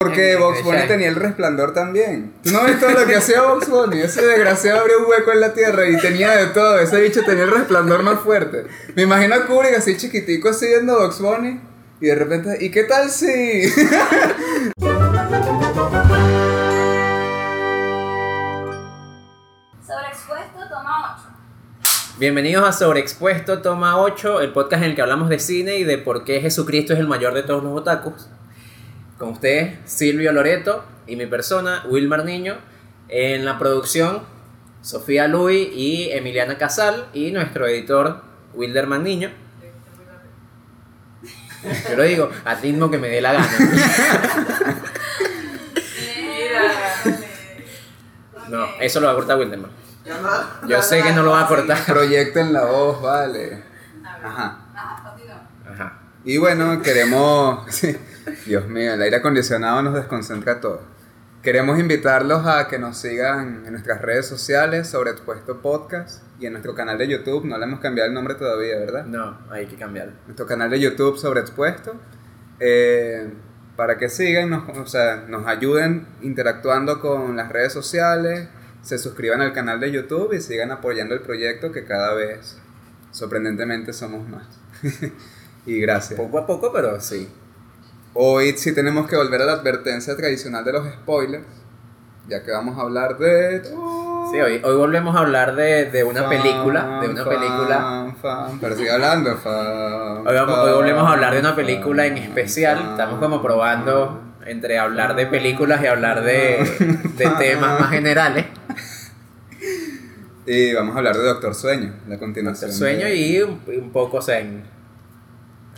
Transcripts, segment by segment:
Porque Box Bunny tenía el resplandor también. ¿Tú no ves todo lo que hacía Box Bunny? Ese desgraciado abrió un hueco en la tierra y tenía de todo. Ese bicho tenía el resplandor más fuerte. Me imagino a Kubrick así chiquitico así viendo Box Bunny y de repente, ¿y qué tal si...? Sobreexpuesto, toma 8. Bienvenidos a Sobreexpuesto Toma 8, el podcast en el que hablamos de cine y de por qué Jesucristo es el mayor de todos los otakus. Con ustedes, Silvio Loreto y mi persona, Wilmar Niño. En la producción, Sofía Luis y Emiliana Casal y nuestro editor, Wilderman Niño. Yo lo digo a ritmo que me dé la gana. No, eso lo va a cortar Wilderman. Yo sé que no lo va a cortar. Proyecten la voz, vale. Ajá. Ajá. Y bueno, queremos... sí, Dios mío, el aire acondicionado nos desconcentra a todos. Queremos invitarlos a que nos sigan en nuestras redes sociales, Sobreexpuesto Podcast, y en nuestro canal de YouTube. No le hemos cambiado el nombre todavía, ¿verdad? No, hay que cambiarlo. Nuestro canal de YouTube Sobreexpuesto. eh, para que sigan, nos, o sea, nos ayuden interactuando con las redes sociales, se suscriban al canal de YouTube y sigan apoyando el proyecto que cada vez, sorprendentemente, somos más. y gracias. Poco a poco, pero sí. Hoy sí tenemos que volver a la advertencia tradicional de los spoilers, ya que vamos a hablar de... Sí, hoy, hoy volvemos a hablar de, de una película, de una Fan, película. fan, pero sigue hablando. fan, Hoy, vamos- hoy volvemos a hablar de una película en especial. Estamos como probando entre hablar de películas y hablar de, de temas más generales. Y vamos a hablar de Doctor Sueño, la continuación. sueño de- y un, un poco, o sea, en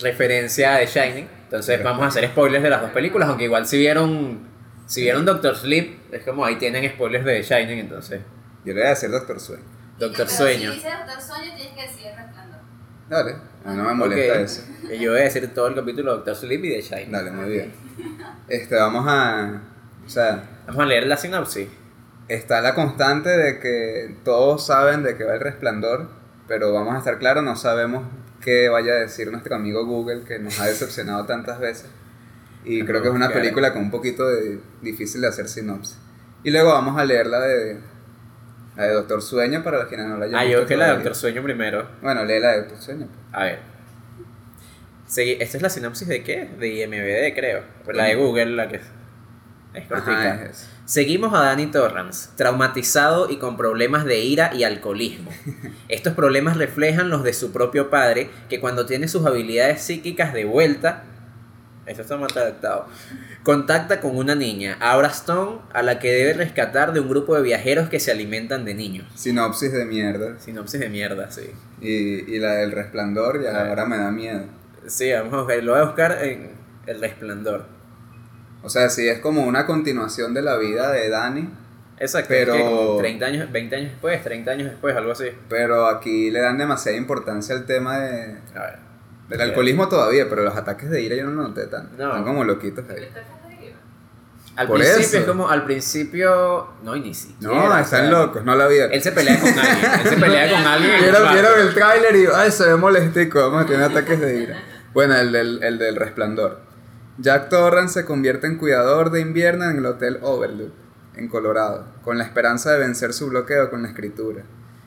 referencia de Shining. Entonces vamos a hacer spoilers de las dos películas, aunque igual si vieron, si vieron Doctor Sleep, es como ahí tienen spoilers de Shining, entonces. Yo le voy a decir Doctor Sueño. Doctor Pero Sueño. Si dices Doctor Sueño, tienes que decir resplandor. Dale, a mí no me molesta Ok. eso. Y Yo voy a decir todo el capítulo de Doctor Sleep y de Shining. Dale, muy bien. Este, vamos a... O sea, Vamos a leer la sinopsis. está la constante de que todos saben de qué va el resplandor, pero vamos a estar claros, no sabemos qué vaya a decir nuestro amigo Google que nos ha decepcionado tantas veces. Y creo que es una película con un poquito de difícil de hacer sinopsis. Y luego vamos a leer la de, la de Doctor Sueño para los quienes no la hayan Ah, yo que la de. Doctor Sueño primero. Bueno, lee la de Doctor Sueño. pues. A ver. Segui- ¿Esta es la sinopsis de qué? De IMBD, creo. La de Google, la que es. Es cortica. Ajá, es eso. Seguimos a Danny Torrance, traumatizado y con problemas de ira y alcoholismo. Estos problemas reflejan los de su propio padre, que cuando tiene sus habilidades psíquicas de vuelta, esto está mal adaptado, contacta con una niña, Aura Stone, a la que debe rescatar de un grupo de viajeros que se alimentan de niños. Sinopsis de mierda. Sinopsis de mierda, sí. Y, y la del resplandor ya ahora me da miedo. Sí, vamos a buscar, lo voy a buscar en El Resplandor. O sea, sí es como una continuación de la vida de Dani, Exacto, Pero- es que como 30 años, 20 años después, 30 años después, algo así. pero aquí le dan demasiada importancia al tema de, A ver. del alcoholismo todavía, pero los ataques de ira yo no noté tanto. No. Están como loquitos ahí. Al Por principio eso. es como, al principio, no, y ni siquiera. No, o están sea, locos, no la vieron. Él se pelea con alguien, él se pelea con alguien. Vieron, vieron el tráiler y ay, se ve molestico, vamos a tener ataques de ira. Bueno, el del, el del resplandor. Jack Torrance se convierte en cuidador de invierno en el Hotel Overlook, en Colorado, con la esperanza de vencer su bloqueo con la escritura.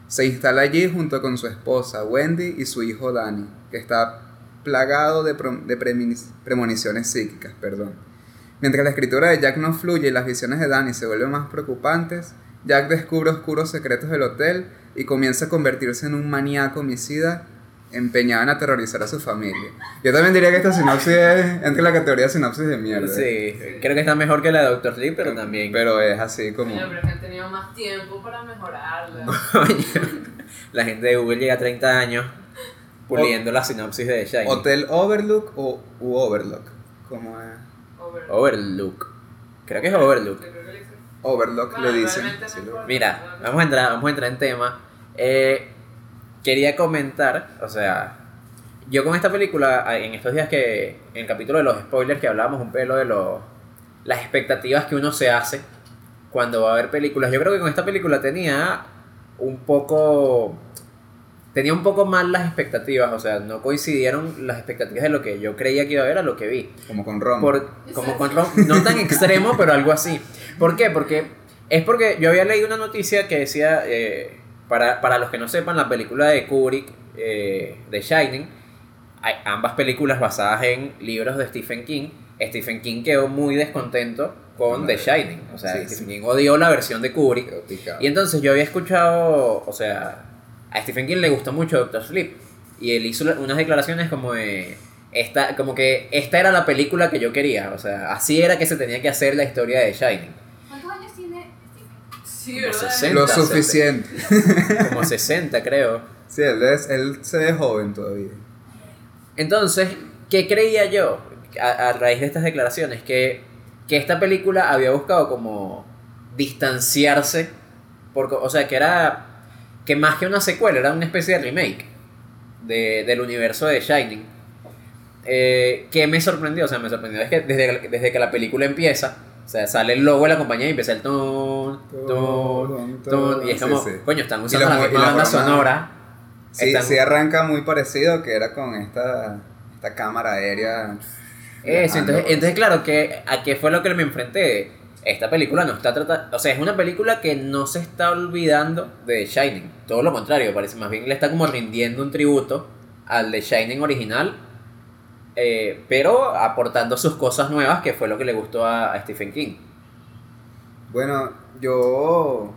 Se instala allí junto con su esposa Wendy y su hijo Danny, que está plagado de, premoniciones psíquicas. Perdón. Mientras la escritura de Jack no fluye y las visiones de Danny se vuelven más preocupantes, Jack descubre oscuros secretos del hotel y comienza a convertirse en un maníaco homicida empeñado en aterrorizar a su familia. Yo también diría que esta sinopsis es entre la categoría de sinopsis de mierda. Sí, creo que está mejor que la de Doctor Sleep, pero también. Pero es así como... Pero es que han tenido más tiempo para mejorarla. Coño, la gente de Google llega a 30 años puliendo la sinopsis de Shiny. Hotel Overlook o u Overlook. Como es? Over- Overlook. Creo que es Overlook. Yo creo que le dicen- Overlook Bueno, le dicen. sí, lo-. Mira, vamos a entrar, vamos a entrar en tema. Eh, quería comentar, o sea, yo con esta película, en estos días que, en el capítulo de los spoilers que hablábamos un pelo de los, las expectativas que uno se hace cuando va a ver películas, yo creo que con esta película tenía un poco tenía un poco mal las expectativas, o sea, no coincidieron las expectativas de lo que yo creía que iba a ver a lo que vi. Como con Rom. Por, como con Ron, no tan extremo, pero algo así. ¿Por qué? Porque es porque yo había leído una noticia que decía, eh, para, para los que no sepan, la película de Kubrick, eh, de Shining, hay ambas películas basadas en libros de Stephen King. Stephen King quedó muy descontento con The Shining. O sea, Sí, Stephen sí. King odió la versión de Kubrick. Y entonces yo había escuchado, o sea, a Stephen King le gustó mucho Doctor Sleep. Y él hizo unas declaraciones como de, esta, como que esta era la película que yo quería. O sea, así era que se tenía que hacer la historia de Shining. ¿Cuántos años tiene Stephen? Sí, Como ¿verdad? 60. Lo suficiente. Como 60 creo. Sí, él, es- él se ve joven todavía. Entonces, ¿qué creía yo a, a raíz de estas declaraciones? Que, que esta película había buscado como distanciarse, porque, o sea, que era, que más que una secuela, era una especie de remake de- del universo de Shining. Eh, que me sorprendió, o sea, me sorprendió es que desde, desde que la película empieza, o sea, sale el logo de la compañía y empieza el ton, ton, ton, y es como, sí. coño, están usando la misma banda sonora. Sí, Están- sí arranca muy parecido que era con esta, esta cámara aérea. Eso, entonces, pues. entonces claro, que ¿a qué fue lo que me enfrenté? Esta película no está tratando, o sea, es una película que no se está olvidando de Shining, todo lo contrario, parece más bien le está como rindiendo un tributo al de Shining original, eh, pero aportando sus cosas nuevas, que fue lo que le gustó a, a Stephen King. Bueno, yo,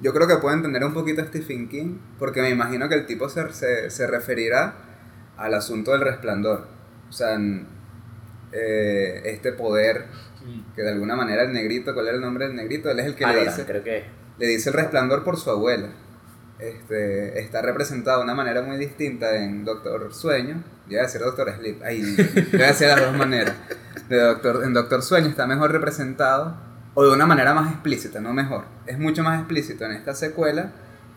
yo creo que puedo entender un poquito a Stephen King, porque me imagino que el tipo se, se, se referirá al asunto del resplandor. O sea, en, eh, este poder que de alguna manera el negrito, ¿cuál era el nombre del negrito? Él es el que le Halloran, dice, creo que le dice el resplandor por su abuela. Este, está representado de una manera muy distinta en Doctor Sueño. Yo iba a decir Doctor Sleep. Yo a decir de las dos maneras. De Doctor, en Doctor Sueño está mejor representado, o de una manera más explícita, no mejor. Es mucho más explícito en esta secuela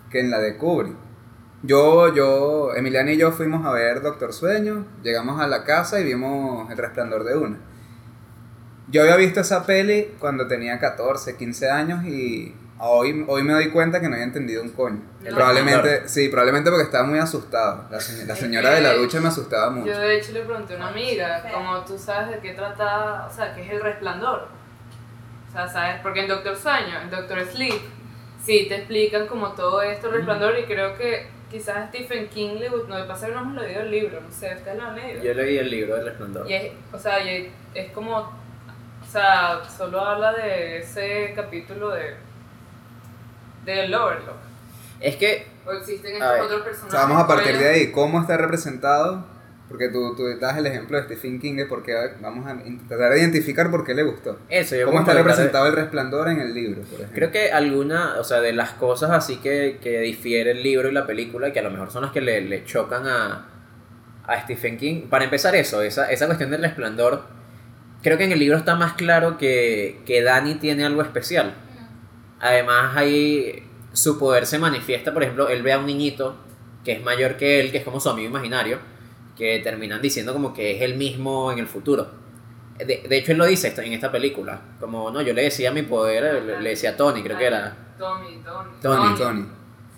que en la de Kubrick. Yo, yo, Emiliano y yo fuimos a ver Doctor Sueño, llegamos a la casa y vimos El Resplandor de Una. Yo había visto esa peli cuando tenía 14, 15 años y hoy, hoy me doy cuenta que no había entendido un coño. El Probablemente, sí, probablemente porque estaba muy asustado. La, se- la señora de la ducha me asustaba mucho. Yo de hecho le pregunté a una amiga, como tú sabes de qué trata, o sea, qué es el resplandor. O sea, ¿sabes? Porque en Doctor Sueño, en Doctor Sleep, sí te explican como todo esto, el resplandor, y creo que quizás a Stephen King le gustó, no, de paso que no hemos leído el libro, no sé, ustedes lo han leído. yo leí el libro del resplandor. Y es, o sea, y es como, o sea, solo habla de ese capítulo de del Overlook. Es que, O existen A ver, estos otros O personajes. sea, vamos a partir de ahí. ¿Cómo está representado? Porque tú, tú das el ejemplo de Stephen King de por qué vamos a intentar identificar por qué le gustó. eso, yo ¿Cómo está representado el resplandor en el libro, por ejemplo? Creo que alguna, o sea, de las cosas así que, que difiere el libro y la película, que a lo mejor son las que le, le chocan a, a Stephen King. Para empezar eso, esa, esa cuestión del resplandor, creo que en el libro está más claro que, que Danny tiene algo especial. Además, ahí su poder se manifiesta, por ejemplo, él ve a un niñito que es mayor que él, que es como su amigo imaginario, que terminan diciendo como que es el mismo en el futuro. De, de hecho, él lo dice en esta película. Como, no, yo le decía mi poder, le, le decía a Tony, creo que era. Tommy, Tony. Tony, Tony.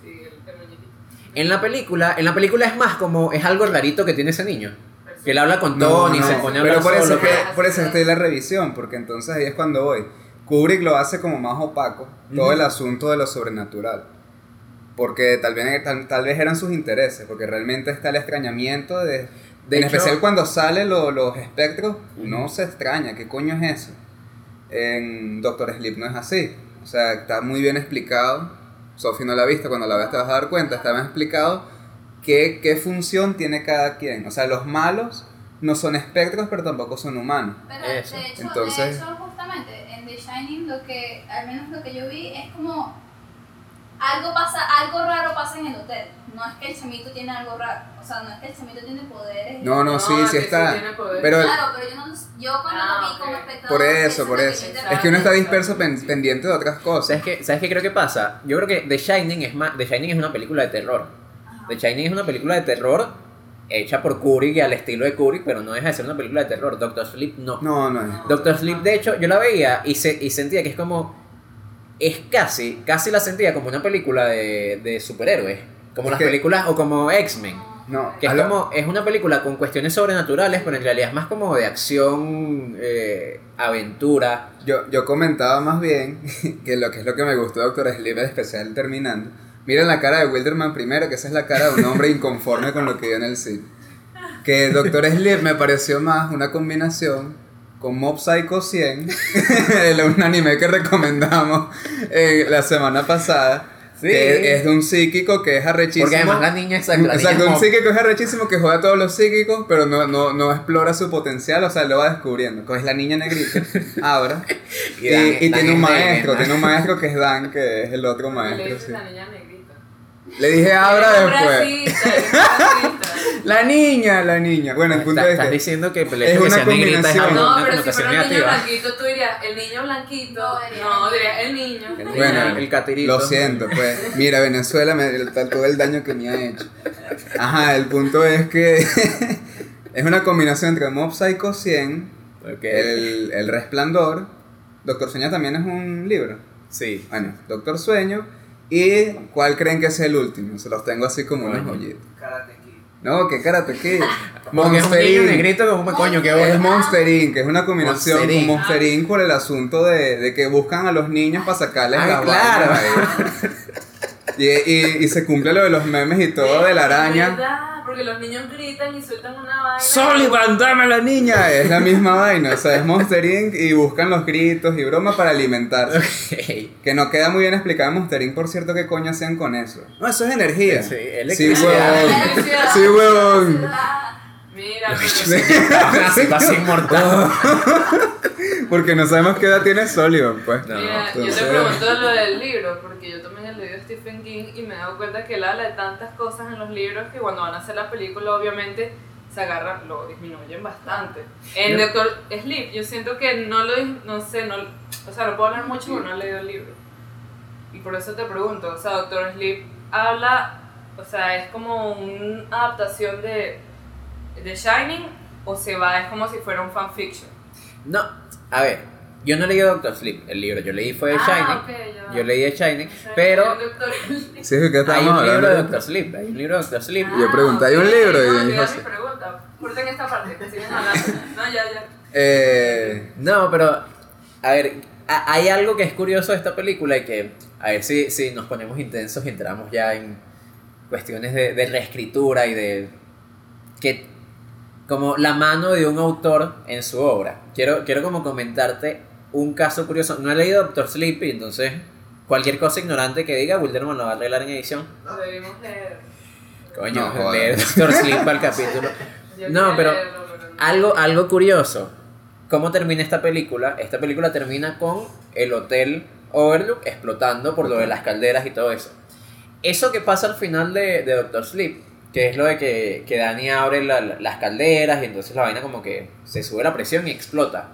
Sí, el, el muñequito. En la película, en la película es más como, es algo rarito que tiene ese niño. Que él habla con Tony, no, se pone a pero hablar por eso, solo. que, por eso estoy en la revisión, porque entonces ahí es cuando voy. Kubrick lo hace como más opaco, todo el asunto de lo sobrenatural. Porque tal vez, tal, tal vez eran sus intereses, porque realmente está el extrañamiento de... De en hecho- especial cuando salen lo- los espectros, uno se extraña, ¿qué coño es eso? En Doctor Sleep no es así. O sea, está muy bien explicado. Sophie no la ha visto, cuando la veas te vas a dar cuenta, está bien explicado qué, qué función tiene cada quien. O sea, los malos no son espectros, pero tampoco son humanos. Pero Eso. de hecho, Entonces- de hecho, justamente Shining lo que, al menos lo que yo vi, es como algo pasa, algo raro pasa en el hotel. No es que el chamito tiene algo raro. O sea, no es que el chamito tiene poderes. No, no, No, sí, sí está. sí. Pero Claro, pero yo, no, yo cuando Ah, lo vi como espectador. por eso, es por que eso. Es que uno está disperso pen- pendiente de otras cosas. ¿Sabes qué, ¿Sabes qué creo que pasa? Yo creo que The Shining es más, The Shining es una película de terror. Ajá. The Shining es una película de terror hecha por Kubrick y al estilo de Kubrick, pero no deja de ser una película de terror. Doctor Sleep no. No, no es. Doctor Sleep, de hecho, yo la veía y, se, y sentía que es como. Es casi, casi la sentía como una película de, de superhéroes. Como Es las que- películas, o como X-Men. No, Que es lo- como, es una película con cuestiones sobrenaturales, pero en realidad es más como de acción, eh, aventura. Yo, yo comentaba más bien que lo que es lo que me gustó Doctor Sleep, especial terminando. Miren la cara de Wilderman primero, que esa es la cara de un hombre inconforme con lo que vio en el cine. Que Doctor Sleep me pareció más una combinación con Mob Psycho 100, el- un anime que recomendamos eh, la semana pasada. Sí. Que es de un psíquico que es arrechísimo. Porque además la niña niña Exacto, es un psíquico es arrechísimo que juega a todos los psíquicos, pero no, no, no explora su potencial, o sea, lo va descubriendo. Pues la niña negrita, Abra. Y Y, Dan- y Dan tiene un es maestro, tiene un maestro que es Dan, que es el otro Le maestro. dices Sí. la niña negrita. Le dije Abra después. La niña, la niña. Bueno, el punto es estás que. diciendo que el Es hecho que una sea negrita es algo- No, una pero si fuera un niño negativa. blanquito, tú dirías el niño blanquito. No, diría No, el dirías el niño. El, Bueno, el, catirito. Lo siento, pues. Mira, Venezuela, me, el- todo el daño que me ha hecho. Ajá, el punto es que. es una combinación entre Mob Psycho 100, Ok. el, el Resplandor. Doctor Sueño también es un libro. Sí. Bueno, Doctor Sueño. ¿Y cuál creen que es el último? Se los tengo así como. Karate Kid. No, que Karate Kid. Es un Monster niño Inc. negrito como coño, que Es bueno. Monster Inc., que es una combinación Monster con Inc. Monster Inc. por el asunto de, de que buscan a los niños para sacarles Ah, las claro. Y, y, y se cumple lo de los memes y todo de la Es araña. verdad, porque los niños gritan y sueltan una vaina. Sullivan, dame la niña. Es la misma vaina, o sea, es Monster Inc. y buscan los gritos y bromas para alimentarse. Que no queda muy bien explicado en Monster Inc., por cierto, qué coño hacían con eso. No, eso es energía. Sí, Sí, electricidad. huevón. Sí, huevón. Mira, a ser inmortal. Porque no sabemos qué edad tiene Sullivan, pues. No, Mira, yo te pregunto lo del libro, porque yo también Stephen King y me he dado cuenta que él habla de tantas cosas en los libros que cuando van a hacer la película, obviamente se agarran, lo disminuyen bastante. En Doctor Sleep, yo siento que no lo, no sé, no, o sea, no puedo hablar mucho porque no he leído el libro. Y por eso te pregunto, o sea, Doctor Sleep habla, o sea, es como una adaptación de, de Shining o se va, es como si fuera un fanfiction. No, a ver, yo no leí Doctor Sleep, el libro, yo leí fue de Shining. Ah, va. Yo leí de Shining, O sea, pero. Sí, es que hay un libro hablando de Doctor Sleep, hay un libro de Doctor Sleep. Yo pregunté, ¿hay un libro? Y No, dijo olvidé sí. mi pregunta. Corten esta parte, que siguen hablando. No, ya, ya. Eh, No, pero, a ver, a- hay algo que es curioso de esta película y que, a ver si, si nos ponemos intensos y entramos ya en cuestiones de, de reescritura y de que como la mano de un autor en su obra. Quiero, quiero como comentarte un caso curioso. No he leído Doctor Sleep y entonces cualquier cosa ignorante que diga, Wilderman lo va a arreglar en edición. Debimos leer. Coño, No, leer Doctor Sleep el capítulo. Yo No, pero leerlo, pero no. Algo, algo curioso. ¿Cómo termina esta película? Esta película termina con el hotel Overlook explotando por lo de las calderas y todo eso. Eso que pasa al final de, de Doctor Sleep, que es lo de que, que Danny abre la- la- las calderas y entonces la vaina como que se sube la presión y explota.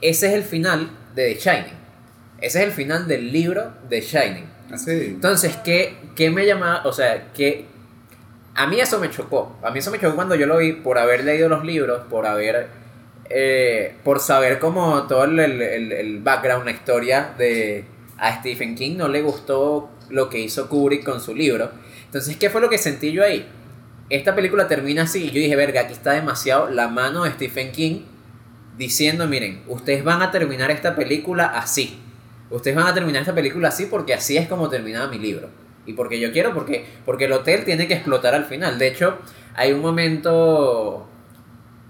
Ese es el final de The Shining. Ese es el final del libro de Shining. así. Entonces, ¿qué, qué me llamaba? O sea, que a mí eso me chocó. A mí eso me chocó cuando yo lo vi por haber leído los libros, por haber, eh, por saber como todo el, el- el- el background, la historia de a Stephen King no le gustó lo que hizo Kubrick con su libro. Entonces, ¿qué fue lo que sentí yo ahí? Esta película termina así y yo dije, verga, aquí está demasiado la mano de Stephen King diciendo, miren, ustedes van a terminar esta película así. Ustedes van a terminar esta película así porque así es como terminaba mi libro. Y porque yo quiero, porque, porque el hotel tiene que explotar al final. De hecho, hay un momento,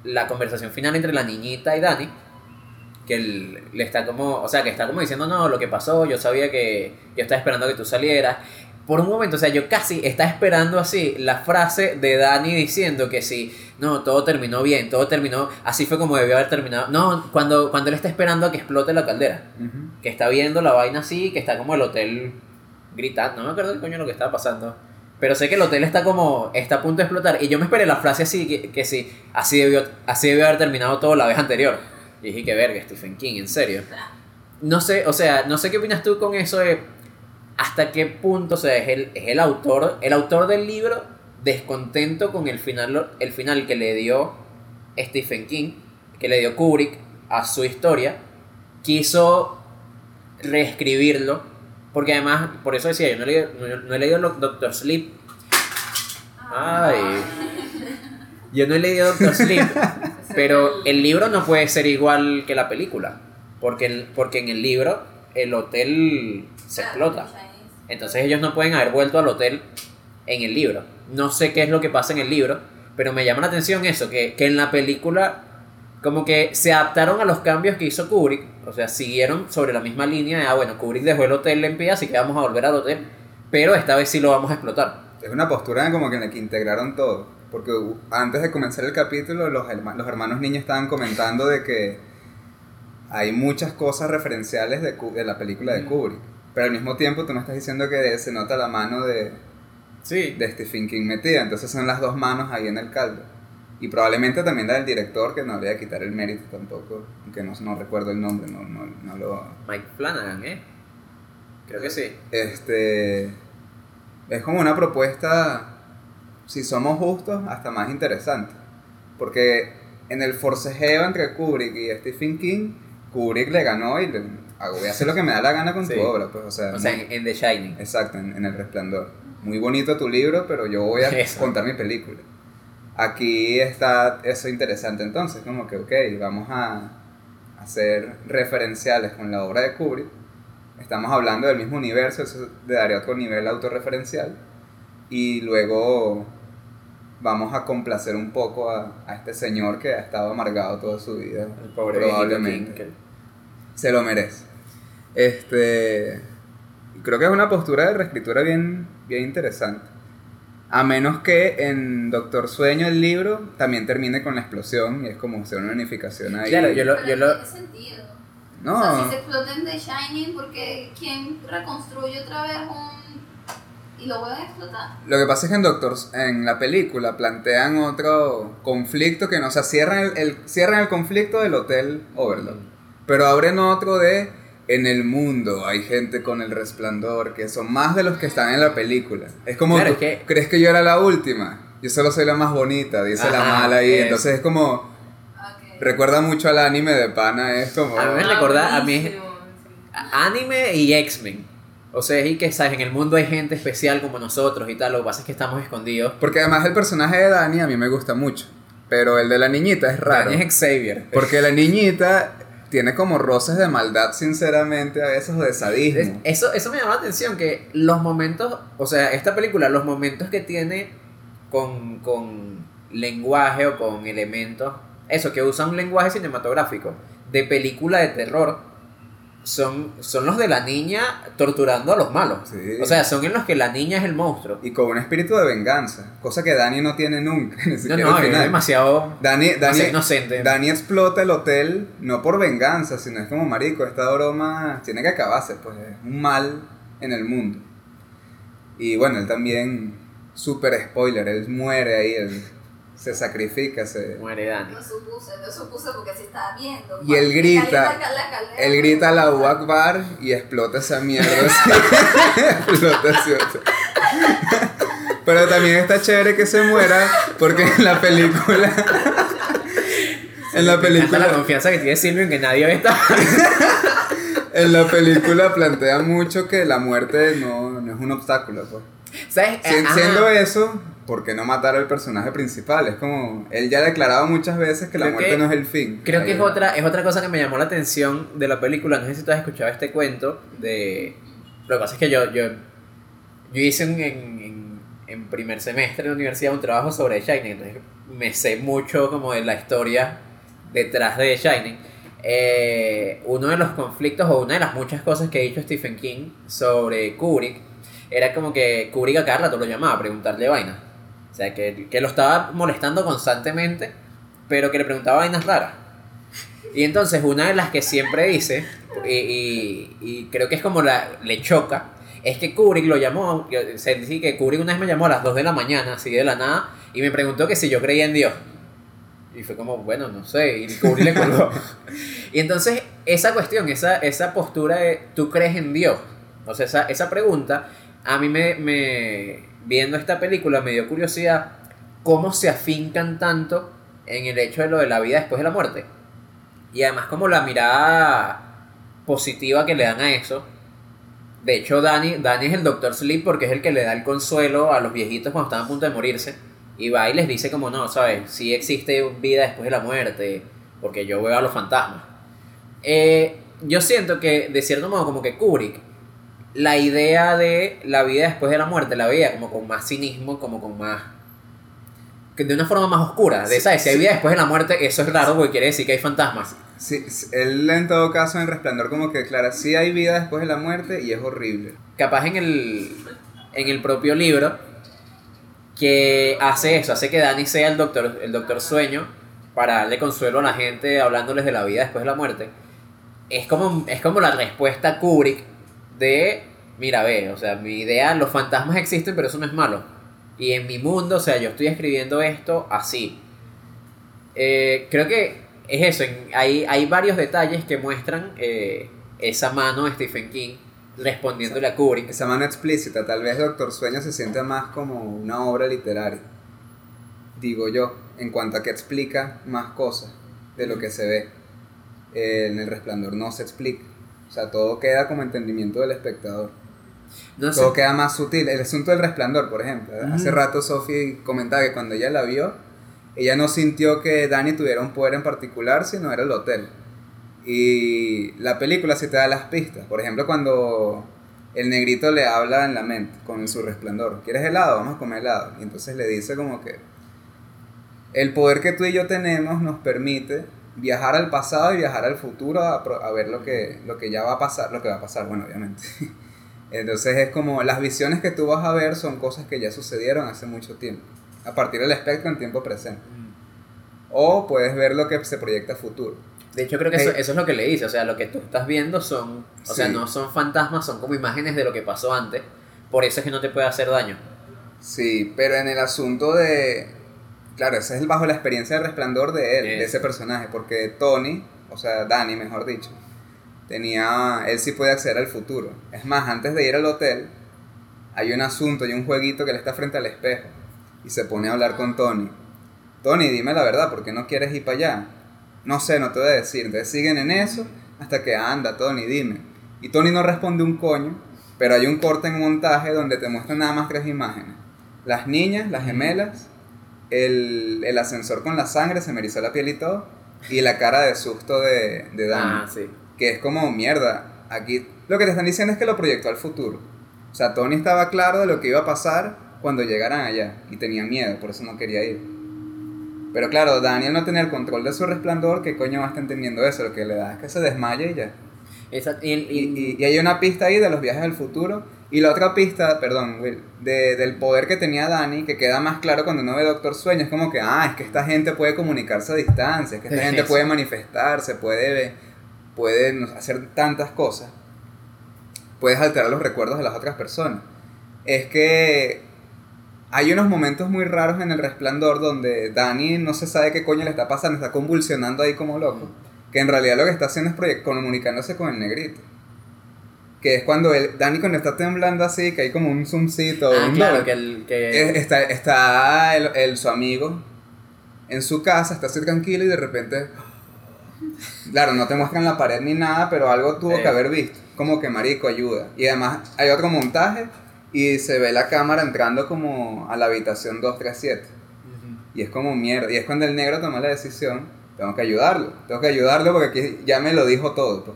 la conversación final entre la niñita y Dani, que él le está como, o sea, que está como diciendo, no, lo que pasó, yo sabía que yo estaba esperando que tú salieras. Por un momento, o sea, yo casi estaba esperando así la frase de Dani diciendo que sí, no, todo terminó bien, todo terminó, así fue como debió haber terminado. No, cuando, cuando él está esperando a que explote la caldera que está viendo la vaina así, que está como el hotel gritando, no me acuerdo qué coño lo que estaba pasando. Pero sé que el hotel está como, está a punto de explotar. Y yo me esperé la frase así, que, que sí, así debió, así debió haber terminado todo la vez anterior. Y dije que verga, Stephen King, en serio. No sé, o sea, no sé qué opinas tú con eso de hasta qué punto, o sea, es el, es el autor, el autor del libro descontento con el final, el final que le dio Stephen King, que le dio Kubrick a su historia, quiso reescribirlo, porque además, por eso decía, yo no he leído, no, no he leído Doctor Sleep, Ay. Yo no he leído Doctor Sleep, pero el libro no puede ser igual que la película. Porque, el- porque en el libro el hotel se explota. Entonces ellos no pueden haber vuelto al hotel en el libro. No sé qué es lo que pasa en el libro, pero me llama la atención eso, que, que en la película como que se adaptaron a los cambios que hizo Kubrick, o sea, siguieron sobre la misma línea de, ah, bueno, Kubrick dejó el hotel en pie, así que vamos a volver al hotel, pero esta vez sí lo vamos a explotar. Es una postura como que en la que integraron todo. Porque antes de comenzar el capítulo, los, herma- los hermanos niños estaban comentando de que hay muchas cosas referenciales de, de la película de Kubrick. Pero al mismo tiempo tú me estás diciendo que se nota la mano de, Sí. de Stephen King metida. Entonces son las dos manos ahí en el caldo. Y probablemente también la del director, que no habría que quitar el mérito tampoco. Aunque no, no recuerdo el nombre, no, no, no lo... Mike Flanagan, ¿eh? Creo que sí. Este. Es como una propuesta, si somos justos, hasta más interesante. Porque en el forcejeo entre Kubrick y Stephen King, Kubrick le ganó y le, voy a hacer lo que me da la gana con Sí. tu obra. Pues, o sea, O sea, muy- en, The Shining. exacto, en, en El Resplandor. Muy bonito tu libro, pero yo voy a Eso. contar mi película. Aquí está eso interesante entonces, como que, ok, vamos a hacer referenciales con la obra de Kubrick. Estamos hablando del mismo universo, eso le daría otro nivel autorreferencial. Y luego vamos a complacer un poco a, a este señor que ha estado amargado toda su vida. El pobre probablemente. Que- Se lo merece. Este. Creo que es una postura de reescritura bien, bien interesante. A menos que en Doctor Sueño, el libro, también termine con la explosión y es como hacer una unificación ahí. Claro, yo lo- yo no lo- tiene sentido. No, O sea, si se explota en The Shining, porque ¿quién reconstruye otra vez un. y lo vuelven a explotar? lo que pasa es que en Doctor, en la película plantean otro conflicto que no, o sea, cierran el, el- cierran el conflicto del Hotel Overlook. Pero abren otro de en el mundo hay gente con el resplandor que son más de los que están en la película. Es como Claro, tú es que- crees que yo era la última. Yo solo soy la más bonita, dice la Ajá, mala ahí. es. Entonces es como Ok. recuerda mucho al anime de pana, es como A mí me recuerda- a mí- a- Anime y X-Men. O sea, y que sabes, en el mundo hay gente especial como nosotros y tal, lo que pasa es que estamos escondidos. porque además el personaje de Dani a mí me gusta mucho, pero el de la niñita es raro. Dani es Xavier. Porque la niñita tiene como roces de maldad, sinceramente, a veces, o de sadismo. Eso, eso me llama la atención, que los momentos, o sea, esta película, los momentos que tiene con, con lenguaje o con elementos, eso, que usa un lenguaje cinematográfico de película de terror, son, son los de la niña torturando a los malos. Sí. O sea, son en los que la niña es el monstruo. Y con un espíritu de venganza, cosa que Dani no tiene nunca, ni No, siquiera no, al es demasiado, Dani, Dani, inocente. Dani explota el hotel no por venganza, sino es como marico, esta broma tiene que acabarse, pues es un mal en el mundo. Y bueno, él también, super spoiler, él muere ahí, él se sacrifica, se... Muere Dani. Lo supuse, lo supuse porque se estaba viendo. Y él grita, Él grita la Akbar y explota esa mierda. explota así. Pero también está chévere que se muera porque en la película. en la Me encanta la película. confianza que tiene Silvio en que nadie ve esta. En la película plantea mucho que la muerte no, no es un obstáculo. Pues. ¿Sabes? Si- Ajá. siendo eso, ¿por qué no matar al personaje principal? Es como. Él ya ha declarado muchas veces que la Creo muerte que- no es el fin. Creo que es otra, es otra cosa que me llamó la atención de la película. No sé si tú has escuchado este cuento de... Lo que pasa es que yo, yo, yo hice un- en, en, en primer semestre de la universidad un trabajo sobre Shining. Entonces me sé mucho como de la historia detrás de Shining. Eh, uno de los conflictos o una de las muchas cosas que ha dicho Stephen King sobre Kubrick era como que Kubrick a rato lo llamaba a preguntarle vainas. O sea, que, que lo estaba molestando constantemente, pero que le preguntaba vainas raras. Y entonces una de las que siempre dice, y, y- y creo que es como la, le choca, es que Kubrick lo llamó, se dice que Kubrick una vez me llamó a las 2 de la mañana, así de la nada, y me preguntó que si yo creía en Dios. Y fue como, bueno, no sé, y Kubrick le colgó. y entonces esa cuestión, esa, esa postura de, ¿tú crees en Dios? O sea, esa, esa pregunta, a mí me, me, viendo esta película, me dio curiosidad cómo se afincan tanto en el hecho de lo de la vida después de la muerte. Y además como la mirada positiva que le dan a eso. De hecho, Dani, Dani es el Doctor Sleep porque es el que le da el consuelo a los viejitos cuando están a punto de morirse. Y va y les dice como, no, ¿sabes? Sí existe vida después de la muerte, porque yo veo a los fantasmas. Eh, yo siento que, de cierto modo, como que Kubrick, la idea de la vida después de la muerte la veía como con más cinismo, como con más... que de una forma más oscura. De, ¿sabes? Si hay vida después de la muerte, eso es raro porque quiere decir que hay fantasmas. Sí, sí, él en todo caso en Resplandor como que declara, sí hay vida después de la muerte y es horrible. capaz en el, en el propio libro que hace eso, hace que Danny sea el doctor, el doctor sueño para darle consuelo a la gente hablándoles de la vida después de la muerte. Es como, es como la respuesta Kubrick de, mira, ve, o sea, mi idea, los fantasmas existen, pero eso no es malo. Y en mi mundo, o sea, yo estoy escribiendo esto así. Eh, creo que es eso, en- hay, hay varios detalles que muestran eh, esa mano de Stephen King respondiéndole a Kubrick. Esa mano explícita, tal vez Doctor Sueño se siente más como una obra literaria, digo yo, en cuanto a que explica más cosas de lo que se ve. Eh, en el resplandor no se explica, o sea, todo queda como entendimiento del espectador. No sé, Todo queda más sutil. El asunto del resplandor, por ejemplo. Hace rato Sophie comentaba que cuando ella la vio, ella no sintió que Danny tuviera un poder en particular, sino era el hotel. Y la película sí te da las pistas. Por ejemplo, cuando el negrito le habla en la mente con su resplandor. ¿Quieres helado? Vamos a comer helado. Y entonces le dice como que el poder que tú y yo tenemos nos permite viajar al pasado y viajar al futuro a, pro- a ver lo que, lo que ya va a pasar, lo que va a pasar, bueno, obviamente. Entonces es como las visiones que tú vas a ver son cosas que ya sucedieron hace mucho tiempo, a partir del espectro en tiempo presente. O puedes ver lo que se proyecta a futuro. De hecho, creo que eso, Hey. eso es lo que le dice. O sea, lo que tú estás viendo son. O sea, no son fantasmas, son como imágenes de lo que pasó antes. Por eso es que no te puede hacer daño. Sí, pero en el asunto de... Claro, ese es bajo la experiencia de resplandor de él, de ese personaje, porque Tony, o sea, Danny, mejor dicho, tenía... Él sí puede acceder al futuro. Es más, antes de ir al hotel, hay un asunto y un jueguito que él está frente al espejo y se pone a hablar con Tony. Tony, dime la verdad, ¿por qué no quieres ir para allá? No sé, no te voy a decir. Entonces siguen en eso hasta que anda, Tony, dime. Y Tony no responde un coño, pero hay un corte en montaje donde te muestran nada más tres imágenes. Las niñas, las gemelas, el, el ascensor con la sangre, se me erizó la piel y todo, y la cara de susto de, de Danny Ah, sí. que es como mierda. Aquí lo que te están diciendo es que lo proyectó al futuro. O sea, Tony estaba claro de lo que iba a pasar cuando llegaran allá y tenía miedo, por eso no quería ir. Pero claro, Daniel no tenía el control de su resplandor, ¿qué coño va a estar entendiendo eso? Lo que le da es que se desmaya y ya. Y- Y, y- y- y hay una pista ahí de los viajes al futuro. Y la otra pista, perdón, Will, de- del poder que tenía Dani, que queda más claro cuando uno ve Doctor Sueño, es como que, ah, es que esta gente puede comunicarse a distancia, es que esta gente Eso. puede manifestarse, puede, puede hacer tantas cosas. Puedes alterar los recuerdos de las otras personas. Es que hay unos momentos muy raros en el resplandor donde Dani no se sabe qué coño le está pasando, está convulsionando ahí como loco. Que en realidad lo que está haciendo es comunicándose con el negrito. Que es cuando él, Dani cuando está temblando así, que hay como un zoomcito. ah, un claro, que el. Que, Está, está el, el- su amigo en su casa, está así tranquilo y de repente. Claro, no te muestran la pared ni nada, pero algo tuvo Sí. que haber visto. Como que marico ayuda. Y además hay otro montaje y se ve la cámara entrando como a la habitación 237. Y es como mierda. Y es cuando el negro toma la decisión, tengo que ayudarlo. Tengo que ayudarlo porque aquí ya me lo dijo todo.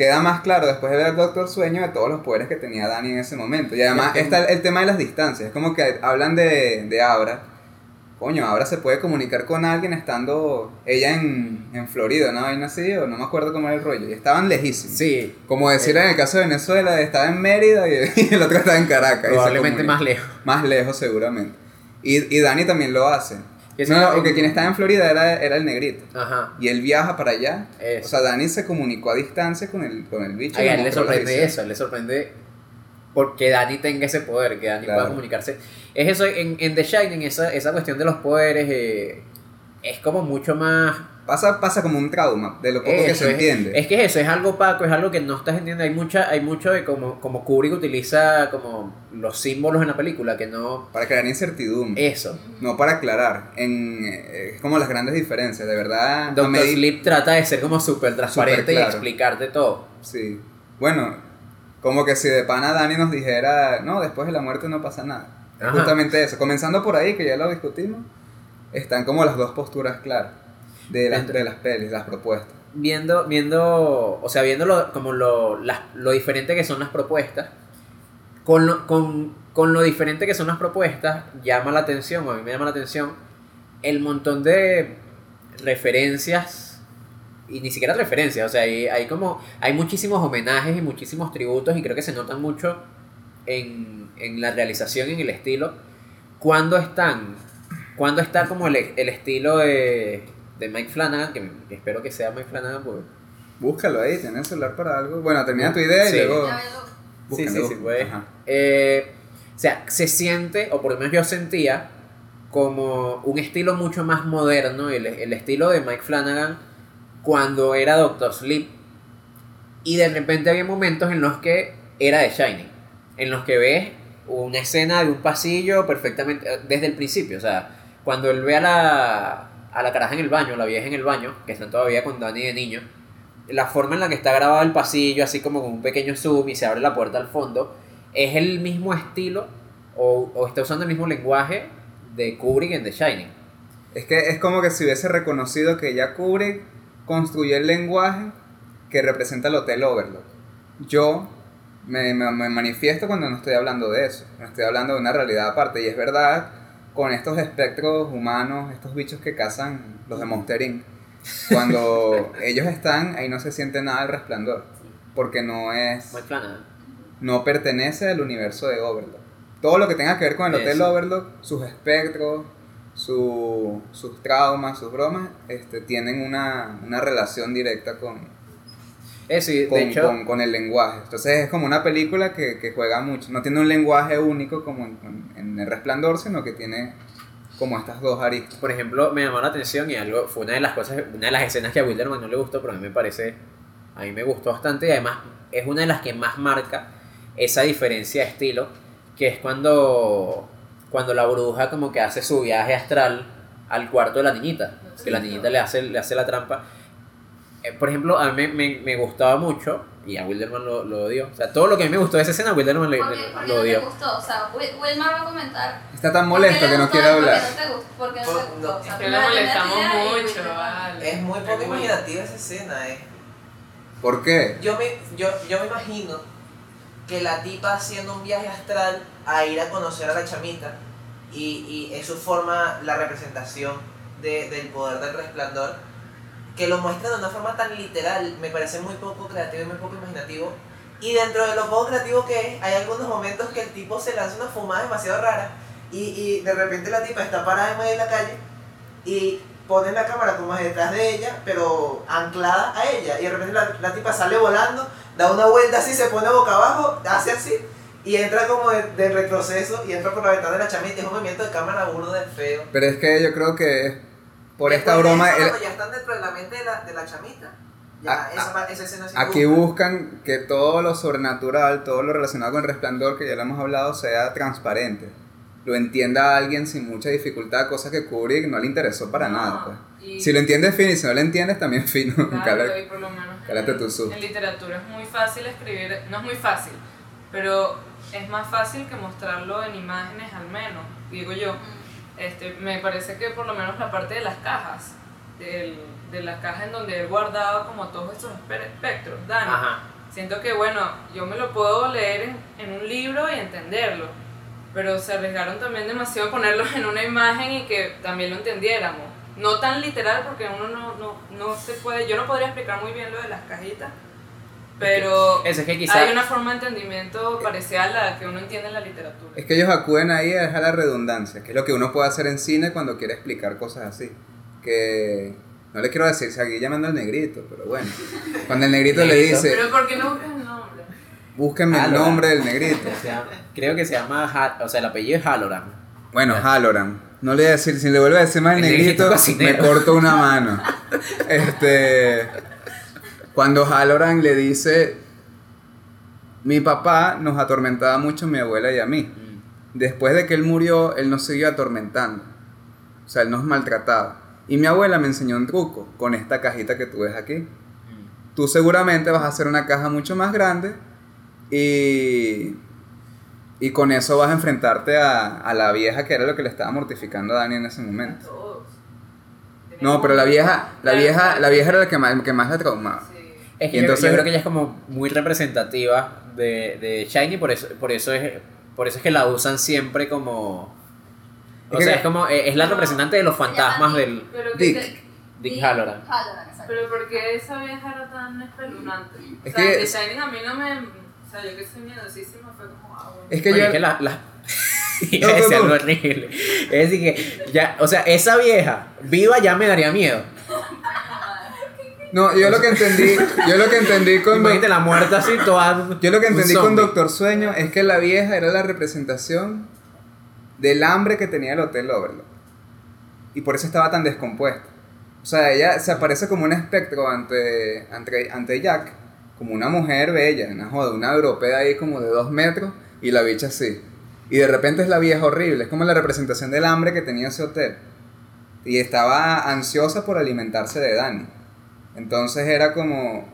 Queda más claro después de ver Doctor Sueño de todos los poderes que tenía Dani en ese momento. Y además está el, el tema de las distancias. Es como que hablan de, de Abra. Coño, Abra se puede comunicar con alguien estando ella en, en Florida, ¿no? Vaina así, o no me acuerdo cómo era el rollo. Y estaban lejísimos. sí, Como decir en el caso de Venezuela, estaba en Mérida y, y el otro estaba en Caracas. probablemente más lejos. Más lejos seguramente. Y, y Dani también lo hace. Que No, no, porque quien estaba en Florida era, era el negrito. Ajá. Y él viaja para allá. Eso. O sea, Dani se comunicó a distancia con el, con el bicho. Ay, a le él le sorprende eso, a él le sorprende porque Dani tenga ese poder, que Dani Claro. pueda comunicarse. Es eso, en, en The Shining, esa, esa cuestión de los poderes eh, es como mucho más... Pasa, pasa como un trauma de lo poco que se entiende. es que eso es algo opaco, es algo que no estás entendiendo. Hay mucha, hay mucho de como, como Kubrick utiliza como los símbolos en la película que no. Para crear incertidumbre. Eso. No para aclarar. En, eh, es como las grandes diferencias. De verdad. Doctor Sleep trata de ser como súper transparente claro. y explicarte todo. Sí. Bueno, como que si de pana Dani nos dijera, no, después de la muerte no pasa nada. Es Ajá. justamente eso. Comenzando por ahí, que ya lo discutimos, están como las dos posturas claras de las, de las pelis, las propuestas. viendo, viendo, o sea, viendo lo, como lo, las- lo diferente que son las propuestas, con lo, con, con lo diferente que son las propuestas, llama la atención, a mí me llama la atención, el montón de referencias, y ni siquiera referencias, o sea, hay, hay como, hay muchísimos homenajes y muchísimos tributos, y creo que se notan mucho en, en la realización, en el estilo, cuando están, cuando está como el, el estilo de, de Mike Flanagan, que espero que sea Mike Flanagan, porque Búscalo ahí, tienes el celular para algo. Bueno, termina tu idea y Sí. luego. Ya veo. Sí, sí, sí, pues. Eh, o sea, se siente, o por lo menos yo sentía, como un estilo mucho más moderno, el, el estilo de Mike Flanagan cuando era Doctor Sleep. Y de repente había momentos en los que era de Shining, en los que ves una escena de un pasillo perfectamente, desde el principio, o sea, cuando él ve a la, a la caraja en el baño, la vieja en el baño, que están todavía con Danny de niño, la forma en la que está grabado el pasillo, así como con un pequeño zoom y se abre la puerta al fondo, es el mismo estilo o, o está usando el mismo lenguaje de Kubrick en The Shining. Es que es como que si hubiese reconocido que ya Kubrick construyó el lenguaje que representa el Hotel Overlook. Yo me, me- me manifiesto cuando no estoy hablando de eso, no estoy hablando de una realidad aparte. Y es verdad, con estos espectros humanos, estos bichos que cazan los de Monster Inc., cuando ellos están, ahí no se siente nada el resplandor, porque no es no pertenece al universo de Overlook. Todo lo que tenga que ver con el Hotel Eso. Overlook, sus espectros, su- sus traumas, sus bromas, este, tienen una, una relación directa con, Eso, y con, de hecho, con- con el lenguaje. Entonces es como una película que, que juega mucho. No tiene un lenguaje único como en, en El Resplandor, sino que tiene como estas dos aristas. por ejemplo, me llamó la atención y algo, fue una de las cosas, una de las escenas que a Wilderman no le gustó, pero a mí me parece, a mí me gustó bastante y además es una de las que más marca esa diferencia de estilo, que es cuando, cuando la bruja como que hace su viaje astral al cuarto de la niñita, que la niñita le hace, le hace la trampa. Eh, por ejemplo, a mí me, me, gustaba mucho, y a Wilderman lo, lo odió, o sea, todo lo que a mí me gustó de esa escena, Wilderman le- ¿Por qué, le- por qué lo no te odió. gustó? O sea, Wil- Wilmar va a comentar. Está tan ¿Por qué molesto le que no quiere hablar. no te gustó? ¿Por qué no te gustó? no, O sea, Es que lo molestamos mucho, vale. Es muy Es poco imaginativa esa escena, eh. ¿Por qué? Yo me, yo, yo me imagino que la tipa haciendo un viaje astral a ir a conocer a la chamita y, y eso forma la representación de- del poder del resplandor que lo muestra de una forma tan literal me parece muy poco creativo y muy poco imaginativo y dentro de lo poco creativo que es hay algunos momentos que el tipo se lanza una fumada demasiado rara y, y de repente la tipa está parada en medio de la calle y ponen la cámara como detrás de ella, pero anclada a ella. Y de repente la, la tipa sale volando, da una vuelta así, se pone boca abajo, hace así, y entra como de, de retroceso y entra por la ventana de la chamita. Es un movimiento de cámara burdo de feo. Pero es que yo creo que por esta broma... eso, el- ya están dentro de la mente de la, de la chamita, ya Ah, esa, pa- esa escena sí Aquí gusta. buscan que todo lo sobrenatural, todo lo relacionado con el resplandor, que ya lo hemos hablado, sea transparente. Lo entienda alguien sin mucha dificultad, cosa que Kubrick no le interesó para No, nada. pues. y- Si lo entiendes fino y si no lo entiendes, también fino. Claro, Cala- y por lo menos que cálate tu susto. En literatura es muy fácil escribir, no es muy fácil, pero es más fácil que mostrarlo en imágenes al menos, digo yo. Este, me parece que por lo menos la parte de las cajas, del- de las cajas en donde él guardaba como todos estos espe- espectros, Dani. Ajá. Siento que, bueno, yo me lo puedo leer en, en un libro y entenderlo, pero se arriesgaron también demasiado a ponerlo en una imagen y que también lo entendiéramos. No tan literal porque uno no, no, no se puede, yo no podría explicar muy bien lo de las cajitas, pero Eso es que quizás... hay una forma de entendimiento parecida a la que uno entiende en la literatura. Es que ellos acuden ahí a dejar la redundancia, que es lo que uno puede hacer en cine cuando quiere explicar cosas así. Que no le quiero decir, seguir llamando al negrito, pero bueno. Cuando el negrito le dice, Pero ¿por qué no buscas el nombre? búsquenme el nombre del negrito. Creo que se llama, Ha- o sea, el apellido es Halloran. Bueno, Halloran. No le voy a decir, si le vuelve a decir más el El negrito negrito, me corto una mano. Este. Cuando Halloran le dice. Mi papá nos atormentaba mucho a mi abuela y a mí. Después de que él murió, él nos siguió atormentando. O sea, él nos maltrataba. Y mi abuela me enseñó un truco con esta cajita que tú ves aquí. Tú seguramente vas a hacer una caja mucho más grande y Y con eso vas a enfrentarte a, a la vieja que era lo que le estaba mortificando a Dani en ese momento. No, pero la vieja, la vieja, la vieja era la que más, que más la traumaba. Es que Y entonces- yo, creo que ella es como muy representativa de, de Shiny, por eso, por eso es por eso es que la usan siempre como o Es que- sea, es como es la representante de los fantasmas del Pero que Dick. te- Dick Halloran. Halloran, exacto. Pero porque esa vieja era tan espeluznante. Es o sea, que- The Shining a mí no me. O sea, yo que soy miedosísima fue como. Ah, bueno. Es que yo... es que la, la- No, algo horrible. Es decir que ya, o sea, esa vieja viva ya me daría miedo. No, yo lo que entendí, yo lo que entendí con... Imagínate la muerta así toda. Yo lo que entendí con. Doctor Sueño es que la vieja era la representación del hambre que tenía el Hotel Overlook. Y por eso estaba tan descompuesta. O sea, ella se aparece como un espectro ante, ante, ante Jack, como una mujer bella, una joda, una europea ahí como de dos metros, y la bicha así. Y de repente es la vieja horrible, es como la representación del hambre que tenía ese hotel. Y estaba ansiosa por alimentarse de Dani. Entonces era como...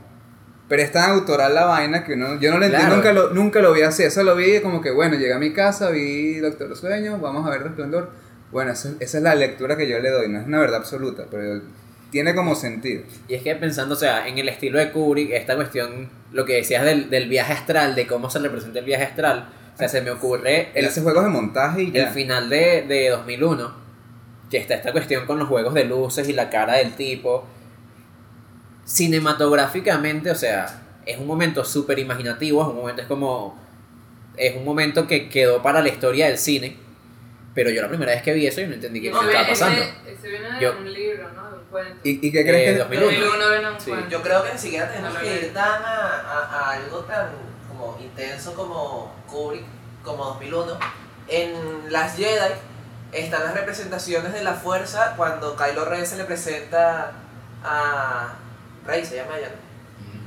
Pero es tan autoral la vaina que uno, yo no lo entiendo, Claro. nunca lo, nunca lo vi así. Eso lo vi como que, bueno, llegué a mi casa, vi Doctor Sueño, vamos a ver Resplandor. Bueno, esa, esa es la lectura que yo le doy, no es una verdad absoluta, pero tiene como sentido. Y es que pensando, o sea, en el estilo de Kubrick, esta cuestión, lo que decías del, del viaje astral, de cómo se representa el viaje astral, o sea, se me ocurre el, hace juegos de montaje y el ya. final de, de 2001, que está esta cuestión con los juegos de luces y la cara del tipo. Cinematográficamente, o sea, es un momento súper imaginativo, es un momento, es como, es un momento que quedó para la historia del cine, pero yo la primera vez que vi eso yo no entendí qué Ese estaba pasando. Ese viene de Yo- un libro, ¿no? De un cuento. ¿Y, y qué crees Eh, que 2001. El uno viene de un Sí. cuento. Yo creo que ni siquiera tenemos No que ir tan a, a- a algo tan como intenso como Kubrick, como 2001. En las Jedi están las representaciones de la fuerza cuando Kylo Ren se le presenta a Rey, se llama ella, ¿no?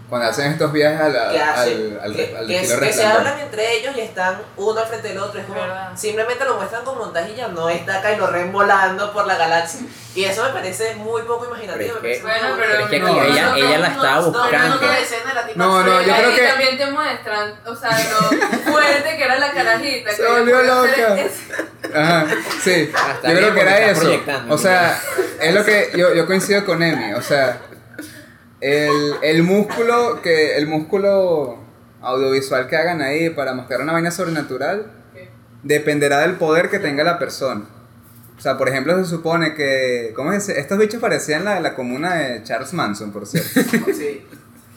cuando hacen estos viajes a la- que al, hacen, al, que, al que- que se hablan entre ellos y están uno al frente del otro. Es como, Verdad. simplemente lo muestran con montaje y ya no está Kylo Ren volando por la galaxia. Y eso me parece muy poco imaginativo. Pero es parece Bueno, pero Pero es que No, aquí ella, no, ella no, la no, estaba no, no, buscando. no, No, no, yo creo que- también te muestran, o sea, lo fuerte que era la carajita. Se que volvió loca. Ajá, sí. Ah, está yo creo que era eso. proyectando, O sea, es lo que yo, yo coincido con Emi. O sea, el, el músculo que el músculo audiovisual que hagan ahí para mostrar una vaina sobrenatural dependerá del poder que tenga la persona. O sea, por ejemplo, se supone que. ¿Cómo es? Estos bichos parecían la, la comuna de Charles Manson, por cierto. Sí.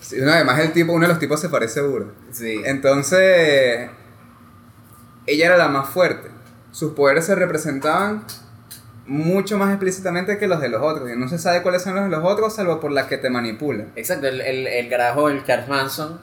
Sí, no, además, el tipo, uno de los tipos se parece seguro. Sí. Entonces, ella era la más fuerte. Sus poderes se representaban mucho más explícitamente que los de los otros. Y no se sabe cuáles son los de los otros, salvo por las que te manipulan. Exacto, el, el, el carajo, el Charles Manson,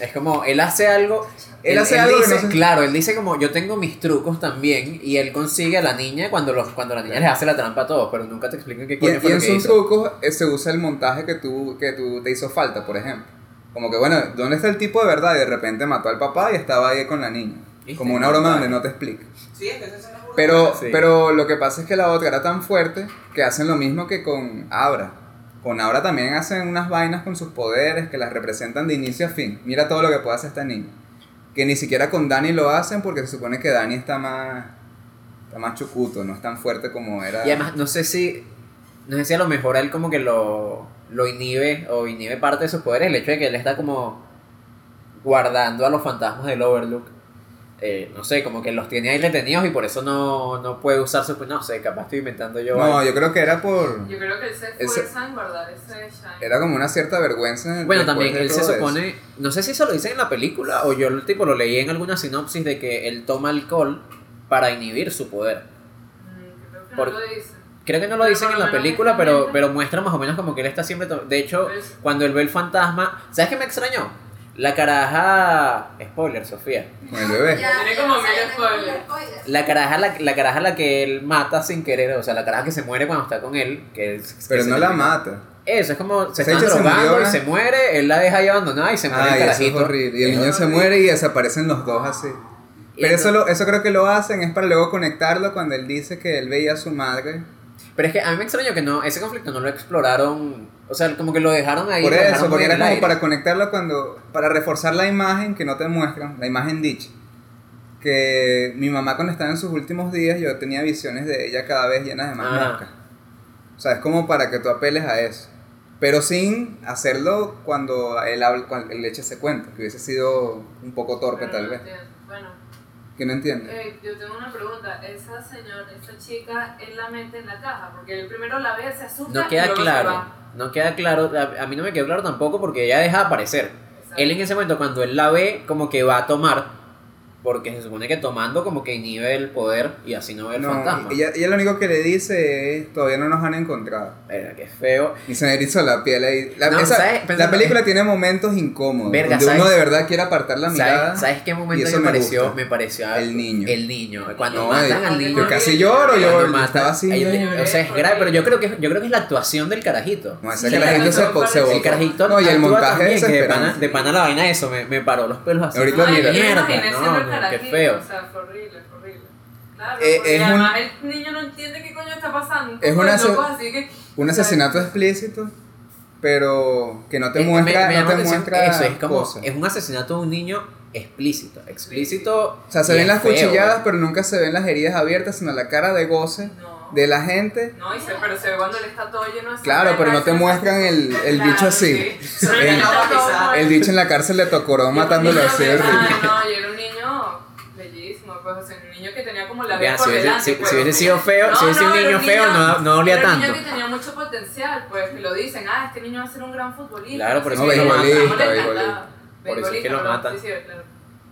es como, él hace algo, Él hace algo que dice, no se- claro, él dice como, yo tengo mis trucos también, y él consigue a la niña cuando, los, cuando la niña les hace la trampa a todos, pero nunca te explican qué Y, coño y fue lo en que sus trucos eh, se usa el montaje que tú, que tú te hizo falta, por ejemplo. Como que, bueno, ¿dónde está el tipo de verdad? Y de repente mató al papá y estaba ahí con la niña. Como una broma donde no te explica. Sí, es Pero, Sí. pero lo que pasa es que la otra era tan fuerte que hacen lo mismo que con Abra. Con Abra también hacen unas vainas con sus poderes que las representan de inicio a fin. Mira todo lo que puede hacer esta niña. Que ni siquiera con Dani lo hacen porque se supone que Dani está más, está más chucuto, no es tan fuerte como era. Y además, no sé si, no sé si a lo mejor a él como que lo, lo inhibe, o inhibe parte de sus poderes, el hecho de que él está como guardando a los fantasmas del Overlook. Eh, no sé, como que los tiene ahí retenidos y por eso no, no puede usar su... No sé, capaz estoy inventando yo. no, algo. yo creo que era por... Yo creo que él se Ese- esfuerza en guardar ese shine. Era como una cierta vergüenza. en- Bueno, también él se eso. supone, no sé si eso lo dicen en la película o yo tipo lo leí en alguna sinopsis de que él toma alcohol para inhibir su poder. Mm, creo que Por- no lo dice. Creo que no lo dicen en la película, pero, pero muestra más o menos como que él está siempre... to- De hecho, Pues- cuando él ve el fantasma... ¿Sabes qué me extrañó? La caraja... Spoiler, Sofía. Con el bebé. Ya, Tiene ya como mil spoilers. La caraja la, la caraja la que él mata sin querer, o sea, la caraja que se muere cuando está con él. Que, Pero que no la mata. Eso, es como se está bicha se drogando murió, y ¿eh? se muere, él la deja ahí abandonada y se muere Ay, el eso es carajito. horrible. Y el niño se muere y desaparecen los dos así. Pero eso, lo, eso creo que lo hacen es para luego conectarlo cuando él dice que él veía a su madre. Pero es que a mí me extrañó que no, ese conflicto no lo exploraron, o sea, como que lo dejaron ahí. Por eso, porque era como aire. para conectarlo cuando. para reforzar la imagen que no te muestran, la imagen dicha. que mi mamá cuando estaba en sus últimos días, yo tenía visiones de ella cada vez llenas de más Ah. moscas. O sea, es como para que tú apeles a eso. Pero sin hacerlo cuando él, habla, cuando él eche ese cuento, que hubiese sido un poco torpe Pero tal no vez. entiendo. Bueno, Que no entiende. eh, yo tengo una pregunta. Esa señora, esa chica, él la mete en la caja, porque él primero la ve, se asusta No y queda luego se claro. va. No queda claro. A, a mí no me quedó claro tampoco porque ella deja de aparecer. Exacto. Él en ese momento, cuando él la ve, como que va a tomar. Porque se supone que tomando, como que inhibe el poder y así no ve el No, fantasma. ella, ella lo único que le dice es, todavía no nos han encontrado. Verga, qué feo. Y se me erizó la piel ahí. La, No, esa- ¿sabes? la película tiene momentos incómodos. Verga, donde uno ¿sabes? de verdad quiere apartar la mirada. ¿Sabes, ¿Sabes qué momento eso me me pareció? gusta. Me pareció El niño. El niño. Cuando No, matan yo- al niño. Yo casi lloro, yo estaba así. O sea, es grave, pero yo creo que yo creo que es la actuación del carajito. No, ese Sí, que la gente se, el se carajito- El carajito No, y el montaje también, es que de pana, desesperante. de pana la vaina eso, me, me paró los pelos así. Ahorita mira. Yo me no, no, qué feo. O sea, fue horrible, fue horrible. Claro, Eh, porque es un- además el niño no entiende qué coño está pasando. Es Un una so- así que- Un asesinato explícito, pero que no te Eh, me- muestra, me no llama te muestra eso, es como cosas. es un asesinato de un niño explícito, explícito. O sea, se ven es las feo, cuchilladas, pero nunca se ven las heridas abiertas, sino la cara de goce No. de la gente. No, y se, pero se ve cuando él está todo lleno de Claro, pero no te muestran el, el Claro, bicho así. sí. El- no. El bicho en la cárcel de Tocoró matándolo Un así. Ay, no, y era un pues, o sea, un niño que tenía como la vida por si hubiese, delante, si- pues. si hubiese sido feo, si hubiese sido un era niño feo, no, no dolía tanto. un niño que tenía mucho potencial, pues, y lo dicen, ah, este niño va a ser un gran futbolista. Claro, por no eso que lo matan. Por eso es que lo matan.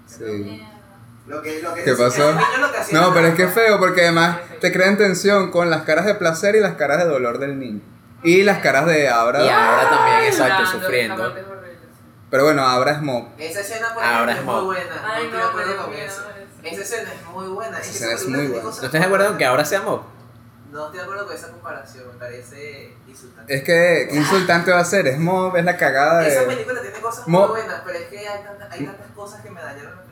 Sí. Lo que, lo que ¿Qué pasó? niño que No, pero es que es feo porque además te crean tensión con las caras de placer y las caras de dolor del niño. Y las caras de Abra. Y ahora también, exacto, sufriendo. Pero bueno, Abra es mob. Esa escena por ejemplo, es muy buena. Ay, no estoy de no, Esa escena es muy buena. Esa escena es muy buena. ¿No estás de acuerdo en que ahora sea mob? No estoy de acuerdo con esa comparación, me parece insultante. Es que ¿qué insultante va a ser, es mob, es la cagada Esa de... película tiene cosas Mo- muy buenas, pero es que hay tantas, hay tantas cosas que me dañaron la.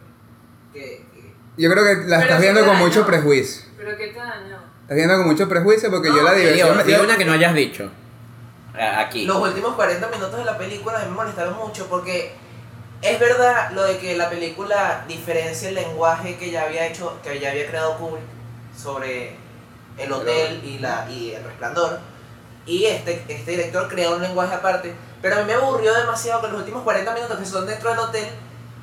Que, que Yo creo que la Pero estás viendo con dañó. mucho prejuicio. Pero qué te dañó. Estás viendo con mucho prejuicio porque yo No, la sí, diversión... Digo, yo- digo una que no hayas dicho. Aquí. los últimos 40 minutos de la película a mí me molestaron mucho porque es verdad lo de que la película diferencia el lenguaje que ya había hecho, que ya había creado Kubrick sobre el hotel y, la, y el resplandor. Y este, este director crea un lenguaje aparte. Pero a mí me aburrió demasiado que los últimos 40 minutos que son dentro del hotel,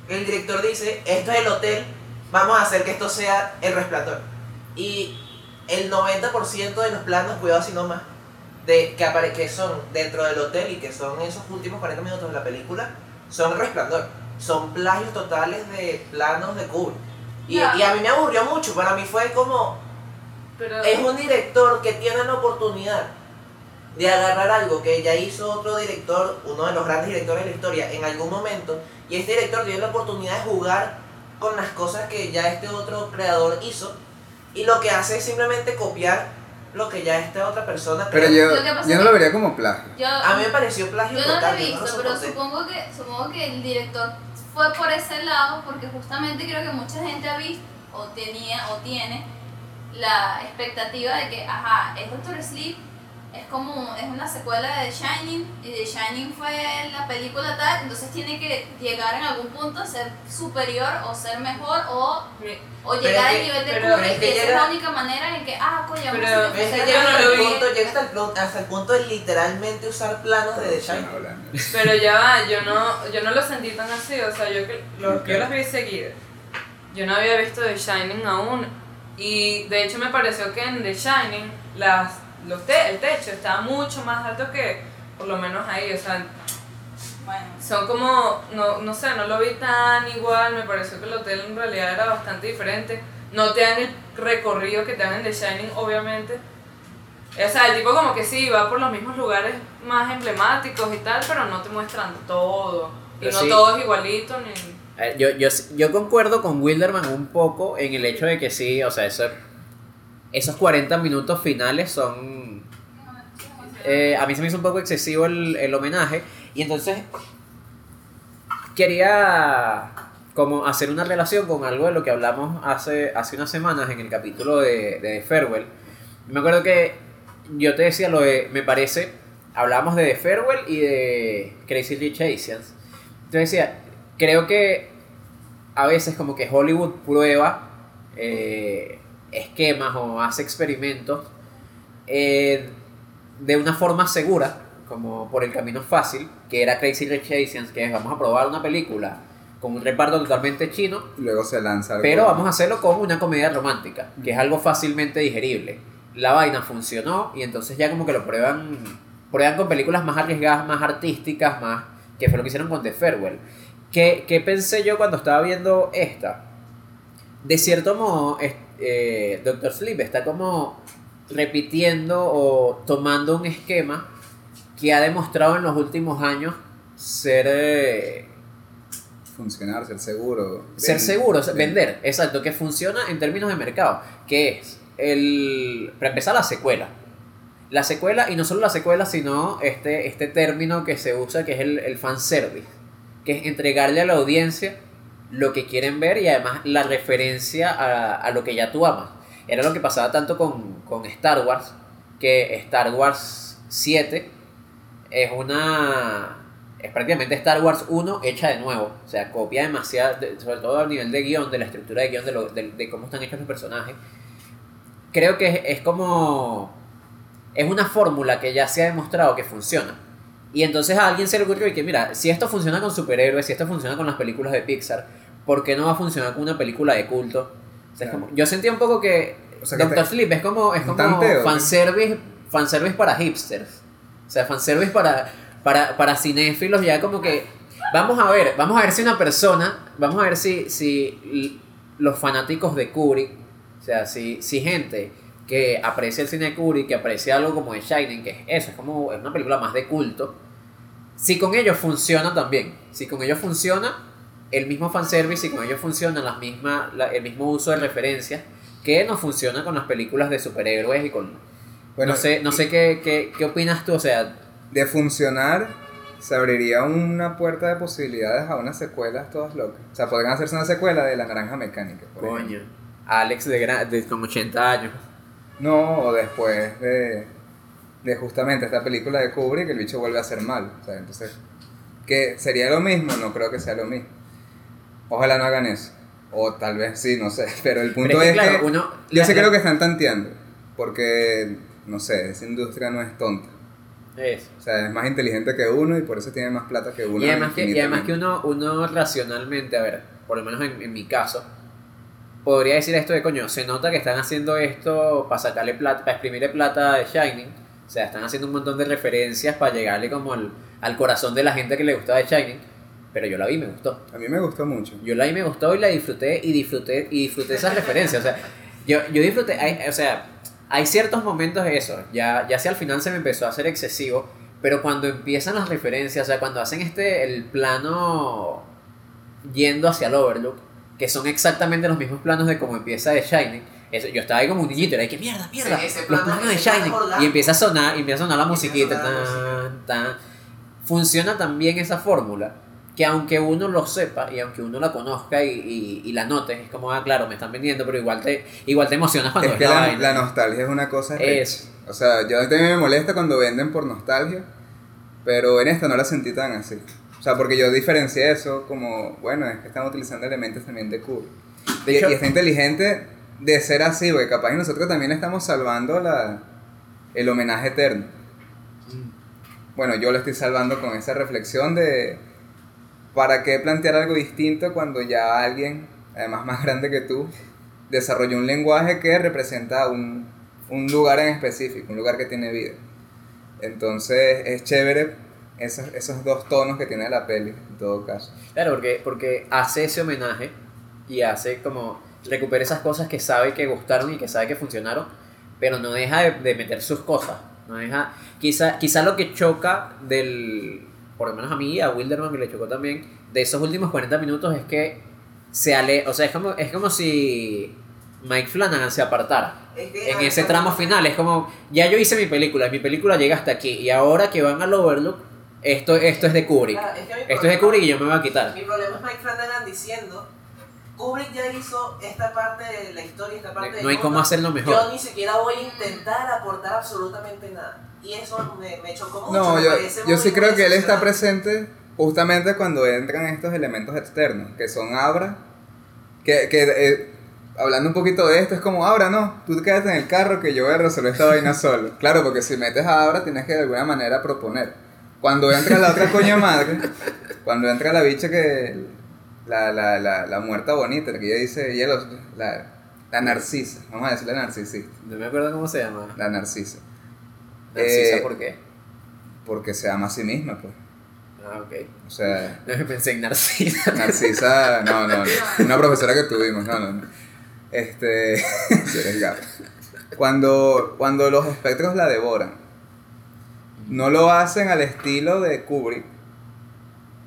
el director dice, esto es el hotel, vamos a hacer que esto sea el resplandor. Y el 90% de los planos, cuidado si no más, de, que, apare que son dentro del hotel y que son esos últimos 40 minutos de la película, son resplandor. Son plagios totales de planos de Kubrick. Y, a mí me aburrió mucho, para mí fue como, Pero, es un director que tiene la oportunidad de agarrar algo que ya hizo otro director, uno de los grandes directores de la historia, en algún momento, y este director tiene la oportunidad de jugar con las cosas que ya este otro creador hizo, y lo que hace es simplemente copiar lo que ya esta otra persona Pero yo, Lo que pasa yo no lo vería como plagio. Yo, A mí me pareció plagio yo no lo he no visto, lo pero supongo que, supongo que el director fue por ese lado porque justamente creo que mucha gente ha visto o tenía o tiene la expectativa de que, ajá, es Doctor Sleep, es como, es una secuela de The Shining y The Shining fue la película tal, entonces tiene que llegar en algún punto a ser superior o ser mejor o, o Pero llegar al que- nivel de Kubrick es que es la única manera en que, ah, coño, Pero- hacer Es que hacer llega hasta, el punto, llega hasta el punto, hasta el punto de literalmente usar planos de The Shining. Pero ya va, yo no, yo no lo sentí tan así, o sea, yo, que- lo- Ok. yo las vi seguidas. Yo no había visto The Shining aún. Y de hecho me pareció que en The Shining las, los te- el techo estaba mucho más alto que por lo menos ahí. O sea, Bueno, son como, no, no sé, no lo vi tan igual. Me pareció que el hotel en realidad era bastante diferente. No te dan el recorrido que te dan en The Shining, obviamente. O sea, el tipo como que sí, va por los mismos lugares más emblemáticos y tal, pero no te muestran todo. Y Pero no sí. todo es igualito, ni... Eh, Yo, yo, yo concuerdo con Wilderman un poco en el hecho de que sí, o sea, eso, esos 40 minutos finales son... eh, a mí se me hizo un poco excesivo el, el homenaje y entonces quería como hacer una relación con algo de lo que hablamos hace, hace unas semanas en el capítulo de, de Farewell. Me acuerdo que yo te decía lo de, me parece, hablamos de The Farewell y de Crazy Rich Asians. Entonces decía, creo que a veces como que Hollywood prueba eh, esquemas o hace experimentos eh, de una forma segura, como por el camino fácil, que era Crazy Rich Asians, que es vamos a probar una película con un reparto totalmente chino, Luego se lanza algo- pero vamos a hacerlo con una comedia romántica, que es algo fácilmente digerible. La vaina funcionó y entonces ya como que lo prueban, prueban con películas más arriesgadas, más artísticas, más que fue lo que hicieron con The Farewell. ¿Qué, qué pensé yo cuando estaba viendo esta? De cierto modo, eh, Doctor Sleep está como repitiendo o tomando un esquema que ha demostrado en los últimos años ser... eh, funcionar, ser seguro. ser ven- seguro, ven- vender, exacto, que funciona en términos de mercado, que es el, para empezar la secuela. La secuela, y no solo la secuela, sino este, este término que se usa, que es el, el fanservice, que es entregarle a la audiencia lo que quieren ver y además la referencia a, a lo que ya tú amas. Era lo que pasaba tanto con, con Star Wars, que Star Wars 7 es una es prácticamente Star Wars 1 hecha de nuevo. O sea, copia demasiado, de- sobre todo a nivel de guion, de la estructura de guion, de, lo- de, de cómo están hechos los personajes. Creo que es, es como... Es una fórmula que ya se ha demostrado que funciona. Y entonces a alguien se le ocurrió y que, mira, si esto funciona con superhéroes, si esto funciona con las películas de Pixar, ¿por qué no va a funcionar con una película de culto? O sea, es Claro. como- yo sentía un poco que, O sea, Doctor te- Sleep es como, es como tanteo, fanservice, fanservice para hipsters. O sea, fanservice para, para, para cinéfilos, ya como que. Vamos a ver, vamos a ver si una persona. Vamos a ver si, si los fanáticos de Kubrick. O sea, si, si gente que aprecia el cine de Kubrick, que aprecia algo como The Shining, que es eso, es como es una película más de culto. Si con ellos funciona también. Si con ellos funciona el mismo fanservice, si con ellos funciona las misma, la- el mismo uso de referencias, que no funciona con las películas de superhéroes y con Bueno, no sé, no sé qué, qué, qué opinas tú, o sea, De funcionar, se abriría una puerta de posibilidades a unas secuelas todas locas. O sea, podrían hacerse una secuela de La Naranja Mecánica. por ejemplo. coño, Alex de, gra- de como 80 años. No, o después de, de justamente esta película de Kubrick, el bicho vuelve a ser malo. O sea, entonces, ¿que sería lo mismo? No creo que sea lo mismo. Ojalá no hagan eso. O tal vez sí, no sé. Pero el punto Pero es que, claro, que uno- yo la- sí la- creo que están tanteando. Porque, no sé, esa industria no es tonta. Es. O sea, es más inteligente que uno y por eso tiene más plata que uno. Y además que, y además que uno, uno racionalmente, a ver, por lo menos en, en mi caso, podría decir esto de coño, se nota que están haciendo esto para sacarle plata, para exprimirle plata de Shining. O sea, están haciendo un montón de referencias para llegarle como al, al corazón de la gente que le gustaba de Shining. Pero yo la vi y me gustó. A mí me gustó mucho. Yo la vi, me gustó y la disfruté y disfruté y disfruté esas referencias. O sea, yo, yo disfruté, hay- o sea, hay ciertos momentos de eso. Ya, ya hacia al final se me empezó a hacer excesivo, pero cuando empiezan las referencias, o sea, cuando hacen este, el plano yendo hacia el Overlook, que son exactamente los mismos planos de cómo empieza de Shining. Eso, yo estaba ahí como un niñito, era de que mierda, mierda, Sí, ese los plano- planos de Shining. Y empieza a sonar, y empieza a sonar la Y musiquita, tan, tan. Funciona también esa fórmula que aunque uno lo sepa y aunque uno la conozca y, y, y la note, es como, ah, claro, me están vendiendo, pero igual te, igual te emocionas cuando Es ves que la la, vaina. la nostalgia es una cosa. Es. O sea, yo también me molesta cuando venden por nostalgia, pero en esta no la sentí tan así. O sea, porque yo diferencié eso como, bueno, es que están utilizando elementos también de Kubrick. De y, hecho- y está inteligente de ser así, porque capaz y nosotros también estamos salvando la, el homenaje eterno. Bueno, yo lo estoy salvando con esa reflexión de ¿para qué plantear algo distinto cuando ya alguien, además más grande que tú, desarrolló un lenguaje que representa un, un lugar en específico, un lugar que tiene vida? Entonces es chévere esos, esos dos tonos que tiene la peli, en todo caso. Claro, porque, porque hace ese homenaje y hace como recupera esas cosas que sabe que gustaron y que sabe que funcionaron, pero no deja de, meter sus cosas. No deja, quizá, quizá lo que choca del, por lo menos a mí y a Wilderman que le chocó también, de esos últimos 40 minutos es que se ale, o sea, es como, es como si Mike Flanagan se apartara. Es que, En ese tramo no- final es como, ya yo hice mi película, mi película llega hasta aquí y ahora que van al Overlook, esto, esto es de Kubrick. Claro, es que Esto es de Kubrick y yo me voy a quitar. Mi problema es Mike Flanagan diciendo, Kubrick ya hizo esta parte de la historia, esta parte No del hay cómo hacerlo mejor. Yo ni siquiera voy a intentar aportar absolutamente nada. Y eso me, me chocó mucho. No, me yo, yo sí creo que él está presente justamente cuando entran estos elementos externos, que son Abra Que, que eh, hablando un poquito de esto, es como, ahora no, tú quédate en el carro que yo voy a resolver esta vaina solo. Claro, porque si metes a ahora tienes que de alguna manera proponer. Cuando entra la otra coña madre, cuando entra la bicha que. La, la, la, la muerta bonita, la que ella dice, ella los- la, la narcisa, vamos a decirle narcisista, No me acuerdo cómo se llama. la narcisa. Narcisa, Eh, ¿por qué? Porque se ama a sí misma, pues. Ah, ok. O sea, No pensé en Narcisa. Narcisa, no, no, no. Una profesora que tuvimos, no, no, no. Este. sí, eres gato. Cuando, cuando los espectros la devoran, no lo hacen al estilo de Kubrick,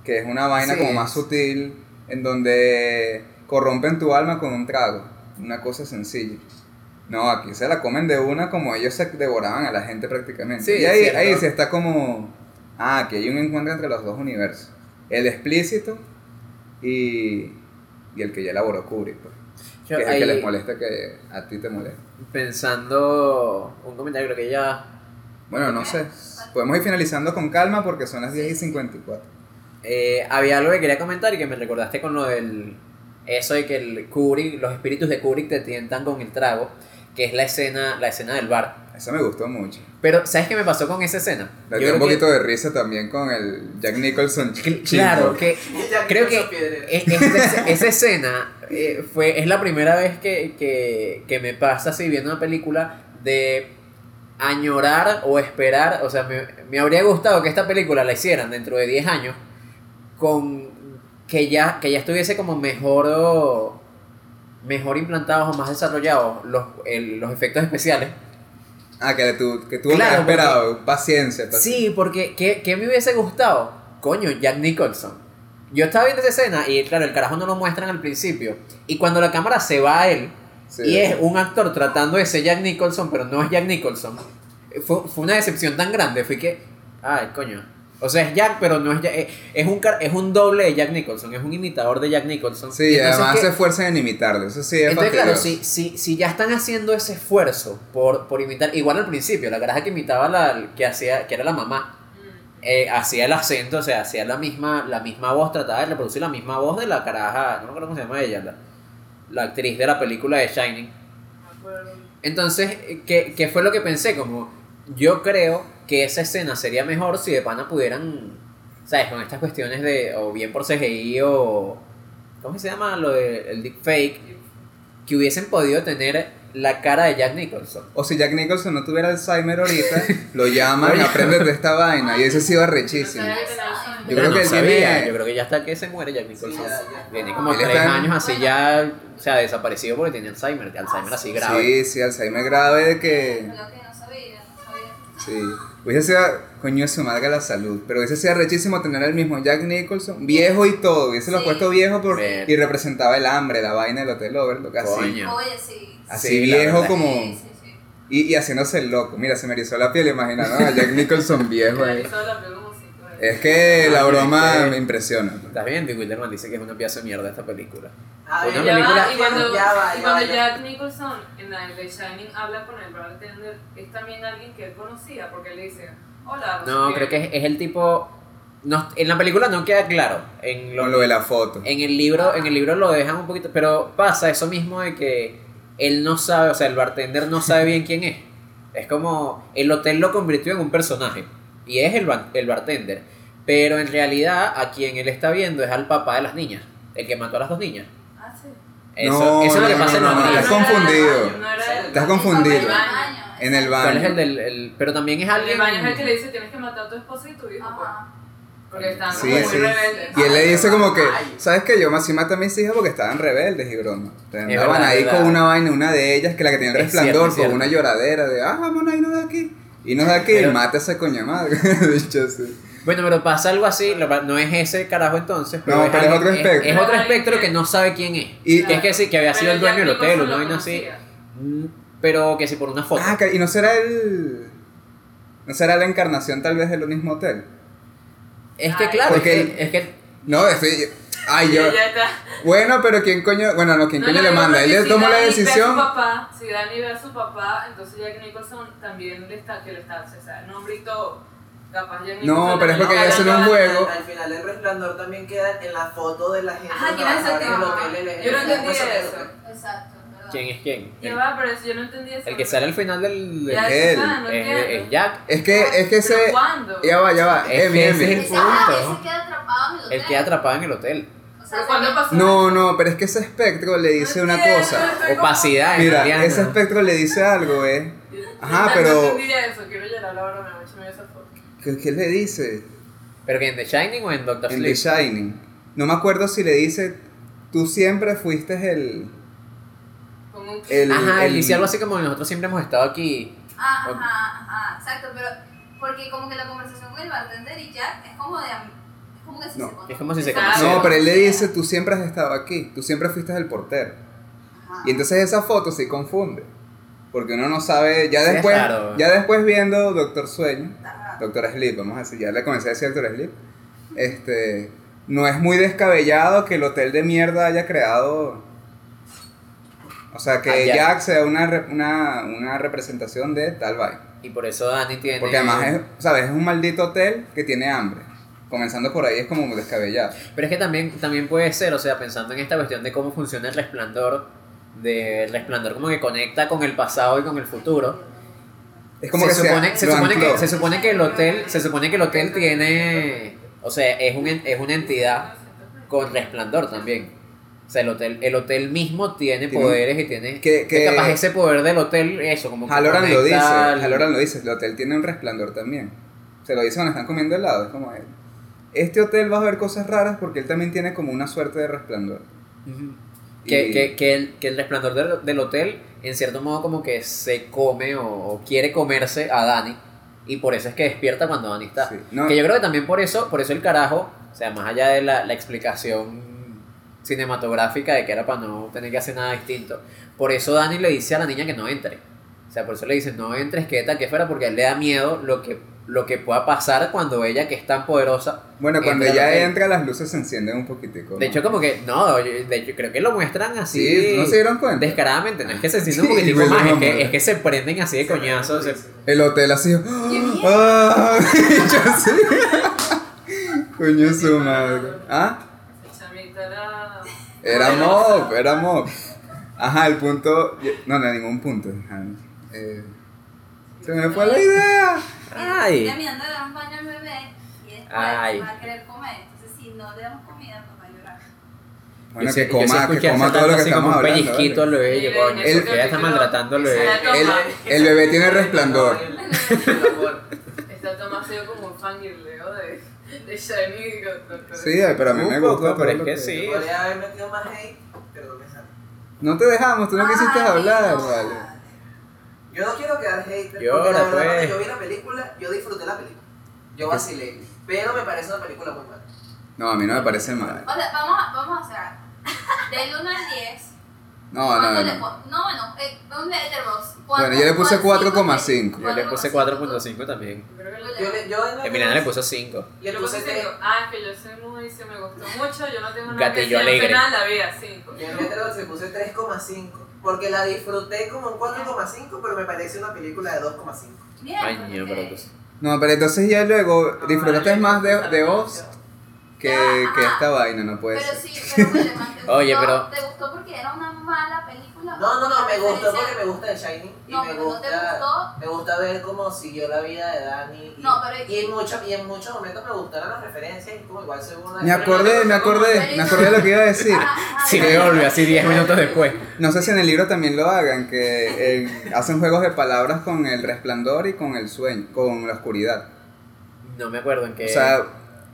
que es una vaina Sí. como más sutil, en donde corrompen tu alma con un trago. Una cosa sencilla. No, aquí se la comen de una como ellos se devoraban a la gente prácticamente. Sí, y ahí, ahí sí está como. Ah, que hay un encuentro entre los dos universos. El explícito y, y el que ya elaboró Kubrick. Pues, Yo que es el que les molesta que a ti te molesta. Pensando un comentario, creo que ya. Bueno, no sé. Podemos ir finalizando con calma porque son las 10 y 54. eh, había algo que quería comentar y que me recordaste con lo del. Eso de que el Kubrick, los espíritus de Kubrick te tientan con el trago, que es la escena, la escena del bar. Eso me gustó mucho. Pero, ¿sabes qué me pasó con esa escena? Le dio un que- poquito de risa también con el Jack Nicholson. Cl-. Claro, que creo que es- esta- esa escena eh, fue, es la primera vez que, que, que me pasa así viendo una película de añorar o esperar, o sea, me, me habría gustado que esta película la hicieran dentro de 10 años con que ya, que ya estuviese como mejor o- mejor implantados o más desarrollados los, el- los efectos especiales. Ah, que, tú, que Claro, haber esperado. Paciencia, paciencia. Sí, porque ¿qué, qué me hubiese gustado? Coño, Jack Nicholson. Yo estaba viendo esa escena y claro, el carajo no lo muestran al principio. Y cuando la cámara se va a él Sí. y es un actor tratando de ser Jack Nicholson, pero no es Jack Nicholson, fue, fue una decepción tan grande. Fue que, ay, coño. O sea, es Jack, pero no es Jack. eh, Es un, car- es un doble de Jack Nicholson, es un imitador de Jack Nicholson. Sí, Entonces, además ¿qué- se esfuerzan en imitarlo. Eso sí es entonces, claro, si, si, si ya están haciendo ese esfuerzo por, por imitar, igual al principio, la caraja que imitaba la que hacía, que era la mamá, eh, hacía el acento, o sea, hacía la misma, la misma voz, trataba de reproducir la misma voz de la caraja, no me acuerdo cómo se llama ella, la, la actriz de la película de Shining. Entonces, eh, ¿qué, qué fue lo que pensé? Como, yo creo que esa escena sería mejor si de pana pudieran, ¿sabes? Con estas cuestiones de, o bien por CGI o, ¿cómo se llama? Lo del deepfake, que hubiesen podido tener la cara de Jack Nicholson. O si Jack Nicholson no tuviera Alzheimer ahorita, lo llaman, aprende de esta vaina. Y eso sí va rechísimo. Yo creo no que él tiene- yo creo que ya hasta que se muere Jack Nicholson. Sí, ya, ya. Tiene como Él tres está años así ya, o sea, desaparecido porque tenía Alzheimer, Alzheimer así grave. Sí, sí, Alzheimer grave de que. Sí. Hubiese sido, coño, su madre la salud. Pero hubiese sido rechísimo tener el mismo Jack Nicholson, viejo y todo. Hubiese lo puesto viejo por, y representaba el hambre, la vaina del Hotel Overlook, así. Coño. Oye, sí. Así Sí, viejo como. Sí, sí, sí. Y, y haciéndose el loco. Mira, se me erizó la piel, imagina, ¿no? A Jack Nicholson viejo ahí. Es que la Ay, broma me impresiona. ¿Estás bien? Bill Wilderman dice que es una pieza de mierda esta película. A Una Ya película- va, y cuando, Ya va, y ya cuando va, ya. Jack Nicholson en la de Shining habla con el bartender, es también alguien que él conocía, porque él le dice, hola, No, sé creo qué". que es, es el tipo... No, en la película no queda claro. En lo, Con lo de la foto. En el libro, en el libro lo dejan un poquito, pero pasa eso mismo de que él no sabe, o sea, el bartender no sabe bien quién es. Es como el hotel lo convirtió en un personaje y es el, bar- el bartender, pero en realidad a quien él está viendo es al papá de las niñas, el que mató a las dos niñas. Ah, sí. Eso, No, eso es lo que pasa en no, no, libros. estás confundido. El- Estás confundido. El baño, En el. ¿Cuál es baño. el del, el- pero también es El alguien del baño es el que le dice, tienes que matar a tu esposa y tu hijo, pues. Ajá. Porque están Sí, como muy sí. rebeldes. Y él le dice como que. ¿sabes qué? Yo así maté a mis hijas porque estaban rebeldes y broma. Andaban verdad, ahí con una vaina, una de ellas, que la que tiene el resplandor, es con cierto. una lloradera de, ah, vamos a irnos de aquí. Y nos de aquí Pero- y mata a esa coña madre. Dicho así. Bueno, pero pasa algo así, no es ese carajo entonces, pero, No, es, pero es otro espectro. Es, otro espectro que no sabe quién es. Y- que es que sí, que había Pero sido el dueño del hotel, una vaina así. Mm, Pero que si por una foto. Ah, que- y no será el. ¿No será la encarnación tal vez del mismo hotel? es que claro, Porque es, que, es que No, estoy. Ay, yo. Ya está. Bueno, pero ¿quién coño? Bueno, no, ¿quién No, coño no, le manda? Él si tomó la Dani ve a su decisión. papá, si Dani ve a su papá, entonces Jack Nicholson también le está, que le está, o sea, el nombrito Capaz yo ni No, pero es porque ya al un final- juego. Al final el resplandor también queda en la foto de la gente Ajá, ¿quién es el Yo no entendí eso. Exacto. ¿Quién es quién? El, va, pero si yo no entendí eso. el que sale al final del. Ya, del- él. está, no es, es Jack. Es que, es que ese. ¿Pero cuándo? Ya va, ya va. Es Emi, ese es el ah, punto. ese queda atrapado en el queda atrapado en el hotel. No, no, pero es que ese espectro le dice una cosa. Opacidad. Mira, italiana. ese espectro le dice algo, ¿eh? Ajá, pero-. ¿Qué, qué le dice? ¿Pero que en The Shining o en Doctor En The Sleep? Shining. No me acuerdo si le dice. Tú siempre fuiste el. El Ajá, él el- dice algo así como nosotros siempre hemos estado aquí. Ah, Ajá, ajá, exacto, pero porque como que la conversación con el bartender y Jack es como de como que si No, se es como si se conocieran. No, pero él le dice, tú siempre has estado aquí, tú siempre fuiste el portero. Ajá. Y entonces esa foto sí confunde. Porque uno no sabe, ya después, ya después viendo Doctor Sueño. Doctor Sleep, vamos a decir, ya le comencé a decir Doctor Sleep, este, no es muy descabellado que el hotel de mierda haya creado, o sea, que Ah, ya. Jack sea una, una, una representación de tal vaina. Y por eso Dani tiene. Porque además es, ¿sabes? Es un maldito hotel que tiene hambre. Comenzando por ahí es como descabellado. Pero es que también, también puede ser, o sea, pensando en esta cuestión de cómo funciona el resplandor, del resplandor como que conecta con el pasado y con el futuro. Es como se, que supone, se, supone que, se supone que el hotel, se supone que el hotel tiene, o sea, es, un, es una entidad con resplandor también. O sea, el hotel, el hotel mismo tiene poderes y tiene que- que- capaz ese poder del hotel, eso, como que Halloran lo dice, al- Halloran lo dice, el hotel tiene un resplandor también. Se lo dice cuando están comiendo helado, es como él. Este hotel vas a ver cosas raras porque él también tiene como una suerte de resplandor. Que, que, que, el, que el resplandor del, del hotel, en cierto modo, como que se come o, o quiere comerse a Dani. Y por eso es que despierta cuando Dani está. Sí, no- Que yo creo que también por eso, por eso el carajo, o sea, más allá de la, la explicación cinematográfica de que era para no tener que hacer nada distinto, por eso Dani le dice a la niña que no entre. O sea, por eso le dice, no entres, que tal, que fuera, porque a él le da miedo lo que, lo que pueda pasar cuando ella, que es tan poderosa, Bueno, cuando Entra ella entra las luces se encienden un poquitico. de hecho, como que, no, de hecho, creo que lo muestran así. Sí, ¿no se dieron cuenta? Descaradamente, no es que se sienta Sí, un poquitico más, es que, es que se prenden así de coñazo. se- El hotel así. ¡Ah! Coño su madre. ¿Ah? Era... Mob, era mob. Ajá, el punto. No, no, ningún punto. Eh, se me fue la idea. Ay. Ya mirando le damos baño al bebé y después Ay. va a querer comer. Entonces, si no le damos comida, pues va a llorar. Bueno, que coma, que coma todo lo que estamos un hablando. pellizquito al bebé, El- Sofía está maltratando al bebé. El, el bebé tiene resplandor. Está demasiado como un fangirleo de, de Shiny Sí, pero a mí Un me gusta. pero es que sí. Podría haber metido más hate, pero no me sale. No te dejamos, tú no quisiste Ay, hablar, no. vale. Yo no quiero quedar hater, Llora, porque la verdad pues. cuando yo vi la película, yo disfruté la película. Yo vacilé, pero me parece una película muy mala. No, a mí no me parece mal. O sea, vamos a, vamos a hacer algo. Del 1 al 10. No, ¿cuánto no, le no. No, bueno, eh, un letterbox. Bueno, yo le puse 4,5. Yo le puse 4.5 también. Yo, le- yo en Emiliana le puso 5. le Yo puse puse tres. cinco. Ah, es que yo soy muy, se me gustó mucho, yo no tengo nada Gatillo que decir alegre. al final la vida, 5. Yo en Letterboxd le puse 3,5. Porque la disfruté como un 4,5, pero me parece una película de 2,5. Ay, niño, pero pues. No, pero entonces ya luego disfrutaste más de, de. Oz que, que esta vaina, no puede Pero ser. sí, pero William, ¿te Oye, gustó? pero- ¿Te gustó porque era una mala película? No, no, no, me gustó porque me gusta The Shining. Y No, me pero no te gusta, gustó. me gusta ver cómo siguió la vida de Dani. Y, No, pero- y, en muchos, y en muchos momentos me gustaron las referencias y como igual según Me acordé, me acordé, me acordé de lo que iba a decir. Ajá, Sí, me volvió así 10 minutos después. No sé si en el libro también lo hagan, que eh, hacen juegos de palabras con el resplandor y con el sueño, con la oscuridad. No me acuerdo en qué. O sea,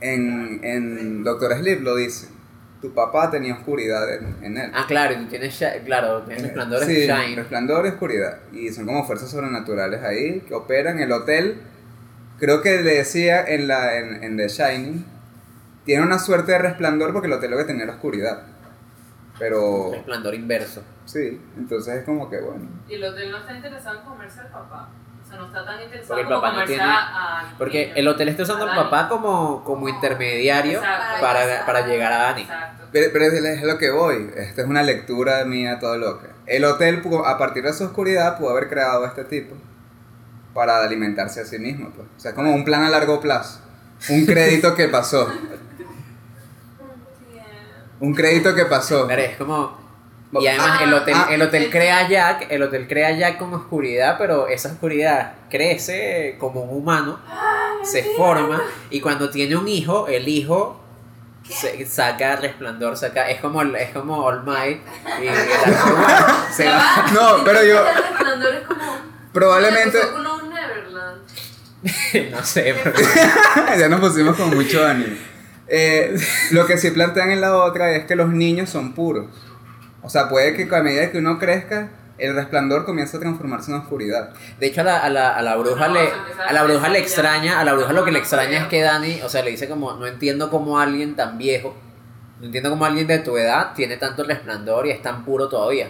en, en Doctor Sleep lo dice. Tu papá tenía oscuridad en, en él. ah, claro, y tú tienes, claro, tienes resplandor sí, Shine. resplandor y oscuridad. Y son como fuerzas sobrenaturales ahí que operan. El hotel, creo que le decía en, la, en, en The Shining, tiene una suerte de resplandor porque el hotel lo que tenía era oscuridad. Pero Resplandor inverso. sí, entonces es como que bueno. Y el hotel no está interesado en comerse al papá. O sea, no está tan interesado Porque el papá no comerse tiene- a, Porque niño. el hotel está usando al papá como, como intermediario Exacto. para, para llegar a Dani. Exacto. Pero, pero es es lo que voy. Esta es una lectura mía todo loca. El hotel, a partir de su oscuridad, pudo haber creado a este tipo para alimentarse a sí mismo. Pues. O sea, como un plan a largo plazo. Un crédito que pasó. Un crédito que pasó. Pero es como. Y además el hotel, Ah. el hotel crea a Jack, el hotel crea a Jack con oscuridad, pero esa oscuridad crece como un humano, se forma, y cuando tiene un hijo, el hijo se- saca resplandor, saca, es como es como All Might y el humano se va. No, pero yo- es como. Probablemente. No sé, pero ya nos pusimos con mucho ánimo. Eh, lo que sí plantean en la otra es que los niños son puros. O sea, puede que a medida que uno crezca, el resplandor comienza a transformarse en oscuridad. De hecho, a la, a la, a la bruja No, le, a la bruja le extraña, a la bruja lo que le extraña es que Dani, o sea, le dice como, no entiendo cómo alguien tan viejo, no entiendo cómo alguien de tu edad tiene tanto resplandor y es tan puro todavía.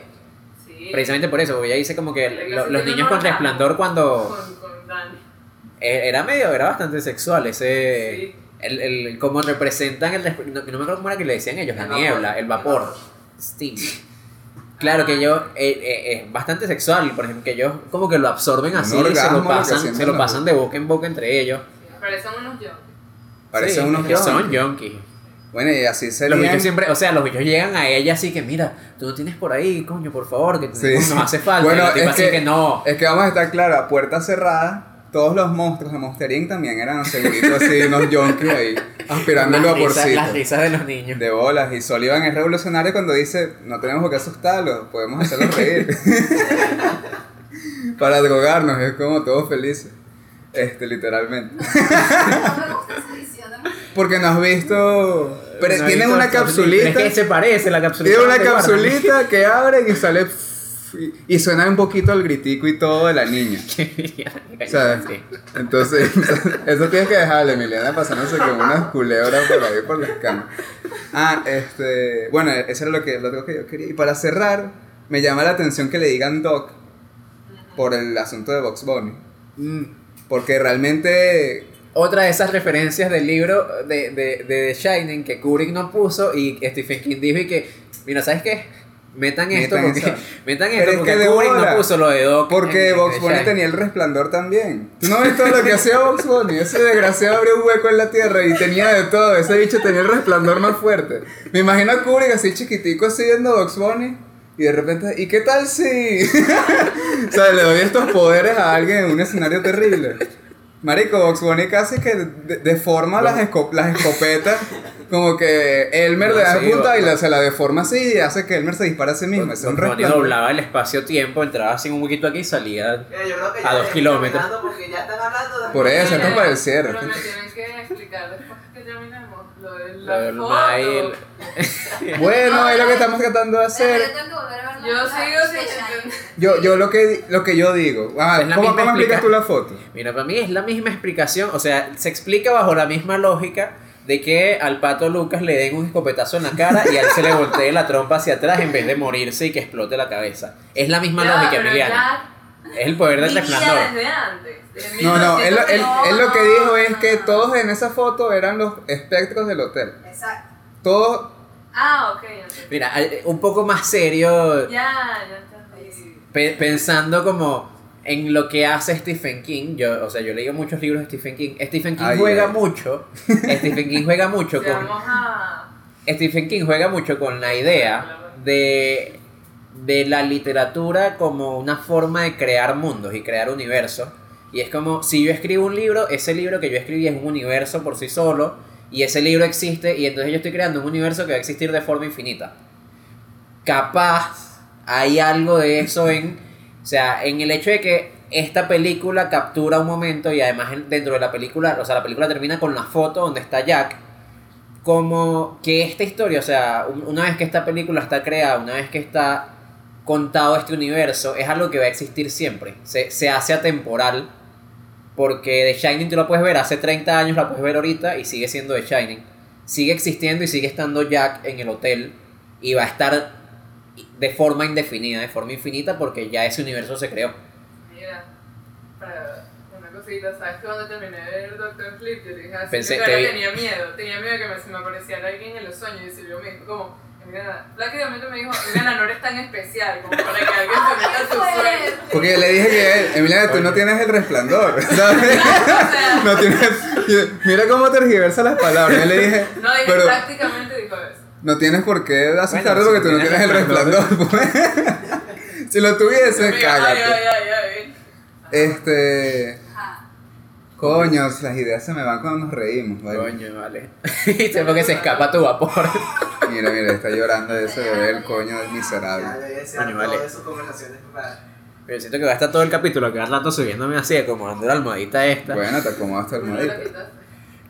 Sí. Precisamente por eso, porque ella dice como que lo- los niños con resplandor cuando Con, con Dani. eh, era medio, era bastante sexual ese... Sí. El, el, como representan el no, no me acuerdo cómo era que le decían ellos, la El niebla, vapor. el vapor, steam. Claro que ellos eh, eh, es bastante sexual, por ejemplo, que ellos como que lo absorben así, y se lo lo pasan, se lo los pasan de boca en boca entre ellos. Parecen unos junkies. Parecen Sí, unos que son junkies. Bueno, y así Los serían. bichos siempre, o sea, los bichos llegan a ella así que mira, tú no tienes por ahí, coño, por favor, que Sí, nos hace falta. Bueno, y es así que- que no. Es que vamos a estar claros, a puerta cerrada, todos los monstruos de Monster Inc. también eran seguritos así, unos junkies ahí, aspirando el las, risas, vaporcito. las risas de los niños. De bolas, y Sullivan es revolucionario cuando dice, no tenemos por qué asustarlos, podemos hacerlos reír. Para drogarnos, es como todos felices. Este, literalmente. Porque no has visto... Pero No tienen visto una capsulita, Es que se parece la capsulita. Tiene una capsulita que abren y sale... y- Y suena un poquito el gritico y todo de la niña. ¿Sabes? Sí. Entonces, eso tienes que dejarle, Emiliana, pasándose como unas culebras por ahí por las camas. Ah, este. Bueno, eso era lo que, lo que yo quería. Y para cerrar, me llama la atención que le digan Doc por el asunto de Box Bunny. Mm. Porque realmente. Otra de esas referencias del libro de, de, de The Shining que Kubrick no puso y Stephen King dijo y que, mira, ¿sabes qué? Metan esto Metan porque, esa. metan Pero esto es porque que de Kubrick no puso lo de Doc. Porque The Bunny tenía el resplandor también. ¿Tú no ves todo lo que hacía Box Bunny? Ese desgraciado abrió un hueco en la tierra y tenía de todo. Ese bicho tenía el resplandor más fuerte. Me imagino a Kubrick así chiquitico así viendo Box Bunny. Y de repente, ¿y qué tal si? o sea, le doy estos poderes a alguien en un escenario terrible. Marico, Box Bunny casi que de- deforma las, esco- las escopetas. Como que Elmer No, le da sí, punta va- y la- se la deforma así y hace que Elmer se dispare a sí mismo. Ese es un Bunny resplandor. doblaba el espacio-tiempo, entraba sin un huequito aquí y salía. Mira, yo creo que A ya dos kilómetros. Porque ya están hablando de Por eso, esto es para el cierre. Pero me tienen que explicar después que terminemos lo de del foto. mail. Bueno, es lo que estamos tratando de hacer. Yo sigo sin de. Yo, yo lo que lo que yo digo. Ah, ¿Cómo, cómo explicas explica- tú la foto? Mira, para mí es la misma explicación, o sea, se explica bajo la misma lógica de que al pato Lucas le den un escopetazo en la cara y a él se le voltee la trompa hacia atrás en vez de morirse y que explote la cabeza. Es la misma Ya, lógica, Emiliana. Es el poder del resplandor. desde antes. de No, no, él, él- 1900. él lo que dijo es que todos en esa foto eran los espectros del hotel. Exacto. Todos. Ah, ok. Mira, un poco más serio, Ya, ya entendí. pe- pensando como en lo que hace Stephen King, yo, o sea, yo leí muchos libros de Stephen King. Stephen King Ay, juega mucho, Stephen King juega mucho con a. Stephen King juega mucho con la idea de, de la literatura como una forma de crear mundos y crear universos. Y es como, si yo escribo un libro, ese libro que yo escribí es un universo por sí solo, y ese libro existe, y entonces yo estoy creando un universo que va a existir de forma infinita. Capaz hay algo de eso en, o sea, en el hecho de que esta película captura un momento y además en- dentro de la película, o sea, la película termina con la foto donde está Jack, como que esta historia, o sea, un- una vez que esta película está creada, una vez que está contado este universo, es algo que va a existir siempre. Se, se hace atemporal, porque The Shining tú la puedes ver hace 30 años, la puedes ver ahorita y sigue siendo The Shining. Sigue existiendo y sigue estando Jack en el hotel y va a estar de forma indefinida, de forma infinita, porque ya ese universo se creó. Mira, para una cosita, ¿sabes que cuando terminé de ver Doctor Sleep, yo dije así, Pensé- mi te vi- tenía miedo, tenía miedo que me, se me apareciera alguien en los sueños y se lo mismo, como, Mira, prácticamente me dijo, Emiliana, no eres tan especial como para que alguien se meta a tu Pues, sueño. Porque le dije que, Emiliana, tú no tienes el resplandor. ¿sabes? O sea, No tienes. Mira cómo tergiversa las palabras. Yo le dije, no, dije, pero prácticamente dijo eso. No tienes por qué asustarlo Bueno, porque si tú no tienes el resplandor. pues. si lo tuvieses, Mira, ay, ay, cállate. ay, ay. Este. Coño, las ideas se me van cuando nos reímos. ¿vale? Coño, vale. Porque se escapa tu vapor. Mira, mira, está llorando de ese bebé, el coño del miserable. raras. Pero siento que va a estar todo el capítulo que rato subiéndome así, acomodando la almohadita esta. Bueno, te acomodas tu almohadita.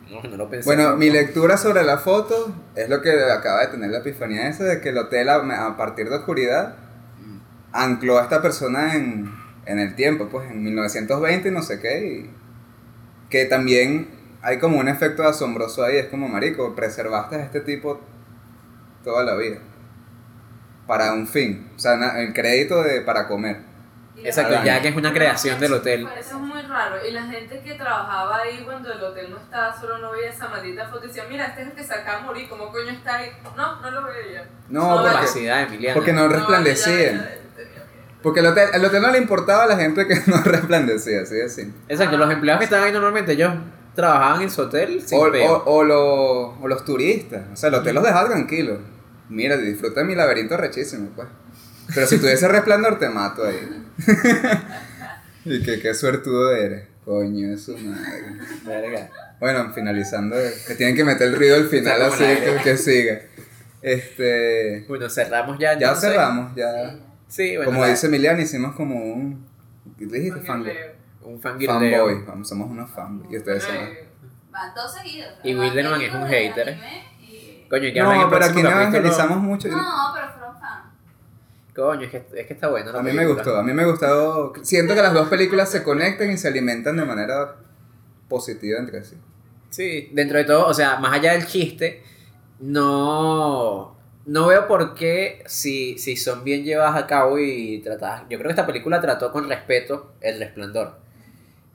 Quitaste. No, no lo pensé. Bueno, mi lectura sobre la foto es lo que acaba de tener la epifanía esa de que el hotel a, a partir de oscuridad ancló a esta persona en, en el tiempo, pues en 1920 y no sé qué, y que también hay como un efecto asombroso ahí, es como marico, preservaste a este tipo toda la vida para un fin, o sea, na- el crédito de para comer. Exacto, ya que es una creación del hotel. Eso es muy raro. Y la gente que trabajaba ahí cuando el hotel no estaba, solo no veía esa maldita foto y decía, mira, este es el que se acaba de morir, ¿cómo coño está ahí? No, no lo veía. No, No, porque, Capacidad, Emiliana. porque no resplandecía. Porque el hotel, el hotel no le importaba a la gente que no resplandecía, así de simple. Exacto, los empleados que estaban ahí normalmente, ellos trabajaban en su hotel sin O, o, o los, o los turistas. O sea, el hotel los dejaba tranquilos. Mira, disfruta de mi laberinto rechísimo, pues. Pero si tuviese resplandor, te mato ahí. y que qué suertudo eres. Coño, es su madre. Verga. Bueno, finalizando, que tienen que meter el ruido al final, así que, que siga. Este. Bueno, cerramos ya. Ya entonces. cerramos, ya. Sí, bueno. como la- dice Emiliano, hicimos como un. ¿Qué dijiste? Fanboy. Un fangirleo. Fanboy. Vamos, somos unos fanboys. Y ustedes son. Van todos seguidos. Y Van Wilderman es un hater. Coño, y que hablan en No, pero aquí no evangelizamos mucho. No, pero fan. Coño, es que, es que está bueno. la A mí me gustó, a mí me gustó. Siento que las dos películas se conectan y se alimentan de manera positiva entre sí. Sí, dentro de todo, o sea, más allá del chiste, no, no veo por qué si, si son bien llevadas a cabo y tratadas. Yo creo que esta película trató con respeto el resplandor.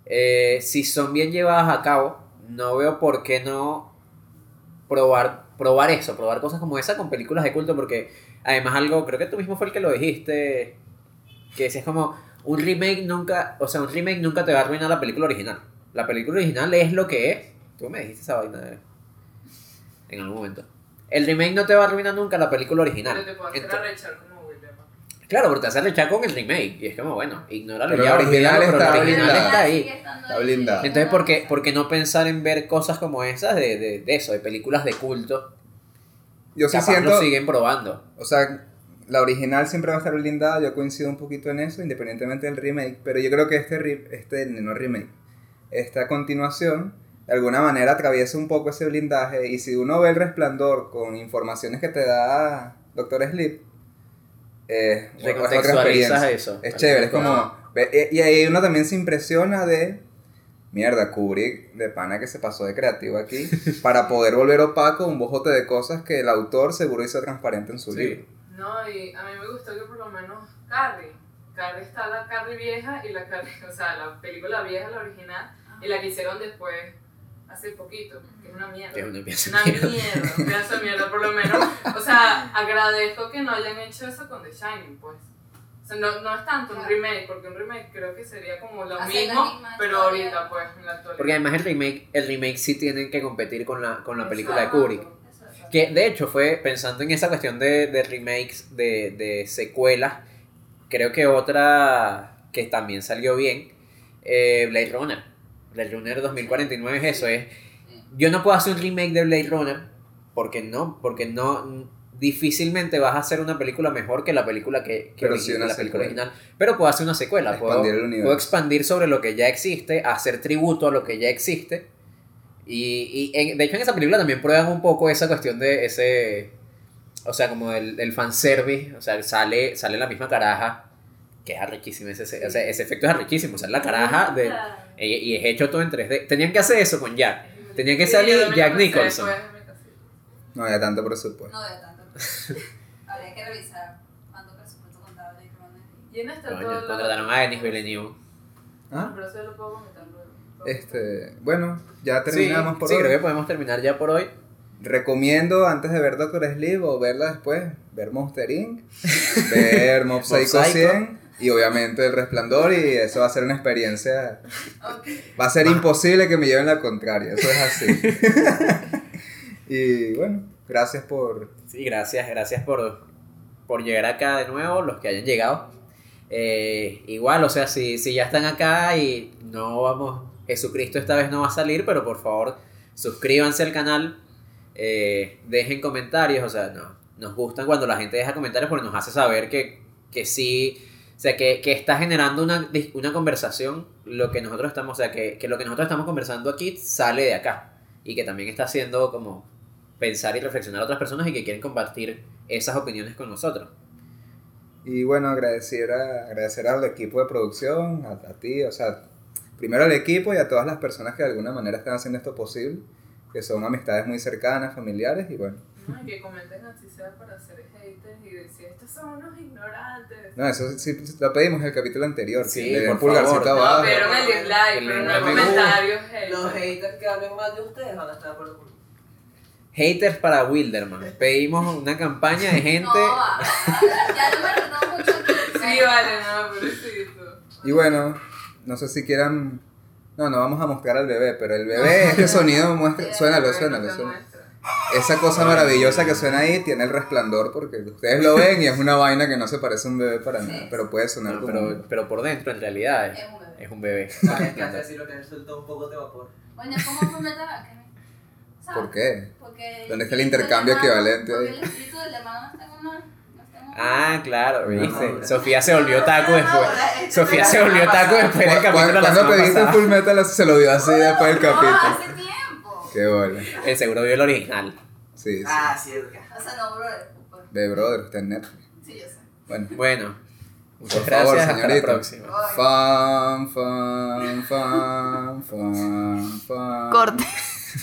Eh, si son bien llevadas a cabo, no veo por qué no probar, probar eso, probar cosas como esa con películas de culto, porque además algo, creo que tú mismo fue el que lo dijiste, que es como un remake nunca, o sea, un remake nunca te va a arruinar la película original. La película original es lo que es. Tú me dijiste esa vaina de- en algún momento. El remake no te va a arruinar nunca la película original. Pero te puedo hacer como Wilderman. claro, porque te hace rechazar con el remake. Y es como, bueno, ignóralo Pero ya, la original pero está la original blindada. está ahí. Está blindada. Entonces, ¿por qué, por qué no pensar en ver cosas como esas de, de, de eso, de películas de culto? Yo sí Capaz siento, lo siguen probando. o sea, la original siempre va a estar blindada, yo coincido un poquito en eso, independientemente del remake, pero yo creo que este, re- este no remake, esta continuación, de alguna manera atraviesa un poco ese blindaje y si uno ve el resplandor con informaciones que te da Doctor Sleep, eh, es otra Recontextualizas experiencia. eso. Es chévere, es como... Y y ahí uno también se impresiona de... Mierda, Kubrick de pana que se pasó de creativo aquí para poder volver opaco un bojote de cosas que el autor seguro hizo transparente en su Sí. libro. No, y a mí me gustó que por lo menos Carrie. Carrie está la Carrie vieja y la Carrie, o sea, la película vieja, la original, y la que hicieron después, hace poquito, que es una mierda. Es una mierda. mierda, de mierda, por lo menos. O sea, agradezco que no hayan hecho eso con The Shining, pues. O sea, no, no es tanto un remake, porque un remake creo que sería como lo Hacer la mismo, misma pero historia. ahorita, pues, en la actualidad. Porque además el remake, el remake sí tienen que competir con la, con la película de. Kubrick. Que de hecho fue pensando en esa cuestión de, de remakes, de, de secuelas, creo que otra que también salió bien, eh, Blade Runner. Blade Runner 2049 es eso, es... Yo no puedo hacer un remake de Blade Runner porque no, porque no difícilmente vas a hacer una película mejor que la película que, que sí una la película original. Pero puedo hacer una secuela, puedo, puedo expandir sobre lo que ya existe, hacer tributo a lo que ya existe. Y, y en- de hecho en esa película también prueban un poco esa cuestión de ese, o sea, como el, el fanservice, o sea, sale, sale la misma caraja, que es arrechísimo, ese, ese, o sea, ese efecto es arrechísimo, sale la caraja de, y, y es hecho todo en 3D. Tenían que hacer eso con Jack. Tenía que Sí, salir también Jack Nicholson. No había tanto presupuesto. No veo tanto. Habría que revisar cuánto presupuesto Runner. Y en esta Coño, todo contrataron a Denis Villeneuve. ¿Ah? Pero eso lo puedo comentar luego. Este, bueno, ya terminamos sí, por sí, hoy. creo que podemos terminar ya por hoy. recomiendo antes de ver Doctor Sleep o verla después, ver Monster Inc., ver Mob Psycho Mob Psycho. 100 y obviamente El Resplandor y eso va a ser una experiencia... Ok. Va a ser imposible que me lleven la contraria, eso es así. y bueno, gracias por... Sí, gracias, gracias por, por llegar acá de nuevo, los que hayan llegado. Eh, igual, o sea, si, si ya están acá y no vamos, Jesucristo esta vez no va a salir, pero por favor suscríbanse al canal, eh, dejen comentarios, o sea, no, nos gustan cuando la gente deja comentarios porque nos hace saber que, que sí, o sea, que, que está generando una, una conversación, lo que nosotros estamos, o sea, que, que lo que nosotros estamos conversando aquí sale de acá y que también está haciendo como pensar y reflexionar a otras personas y que quieren compartir esas opiniones con nosotros. Y bueno, agradecer, a, agradecer al equipo de producción, a, a ti, o sea, primero al equipo y a todas las personas que de alguna manera están haciendo esto posible, que son amistades muy cercanas, familiares y bueno. No, y que comenten así sea para ser haters y decir, estos son unos ignorantes. No, eso sí lo pedimos en el capítulo anterior, Sí, que le den por pulgarcito favor. No, abajo. pero el dislike, pero no gusta. comentarios Los haters. que hablen mal de ustedes van a estar conmigo. Haters para Wilderman. Pedimos una campaña de gente. No, va, ya no me retó mucho. Sí, vale, no, pobrecito. Y bueno, no sé si quieran... No, no vamos a mostrar al bebé, pero el bebé, este sonido muestra... Suénalo, Bueno, suénalo, suénalo. Esa cosa maravillosa que suena ahí tiene el resplandor porque ustedes lo ven y es una vaina que no se parece a un bebé para nada, pero puede sonar No, como... pero, pero por dentro, en realidad, es, Es un bebé. es un bebé. Sabes que lo un poco de vapor. Coño, ¿cómo fue meter a Kenny? ¿Sabes? ¿Por qué? Porque ¿Dónde está el intercambio equivalente ahí? el espíritu del hermano no está en una. No está en una. Ah, claro, viste. Ahora. Sofía se volvió taco después. Sofía se volvió taco después del capítulo Cuando pediste pasada. Full Metal se lo dio así después del No, capítulo. hace tiempo. Qué bola. El seguro vio el original. Sí, sí. Ah, cierto. O sea, no, brother. De brother, está en Netflix. Sí, yo sé. Bueno, Bueno, muchas por favor, gracias. Hasta la señorita. próxima. Fan, fan, fan, fan, fan. Corte.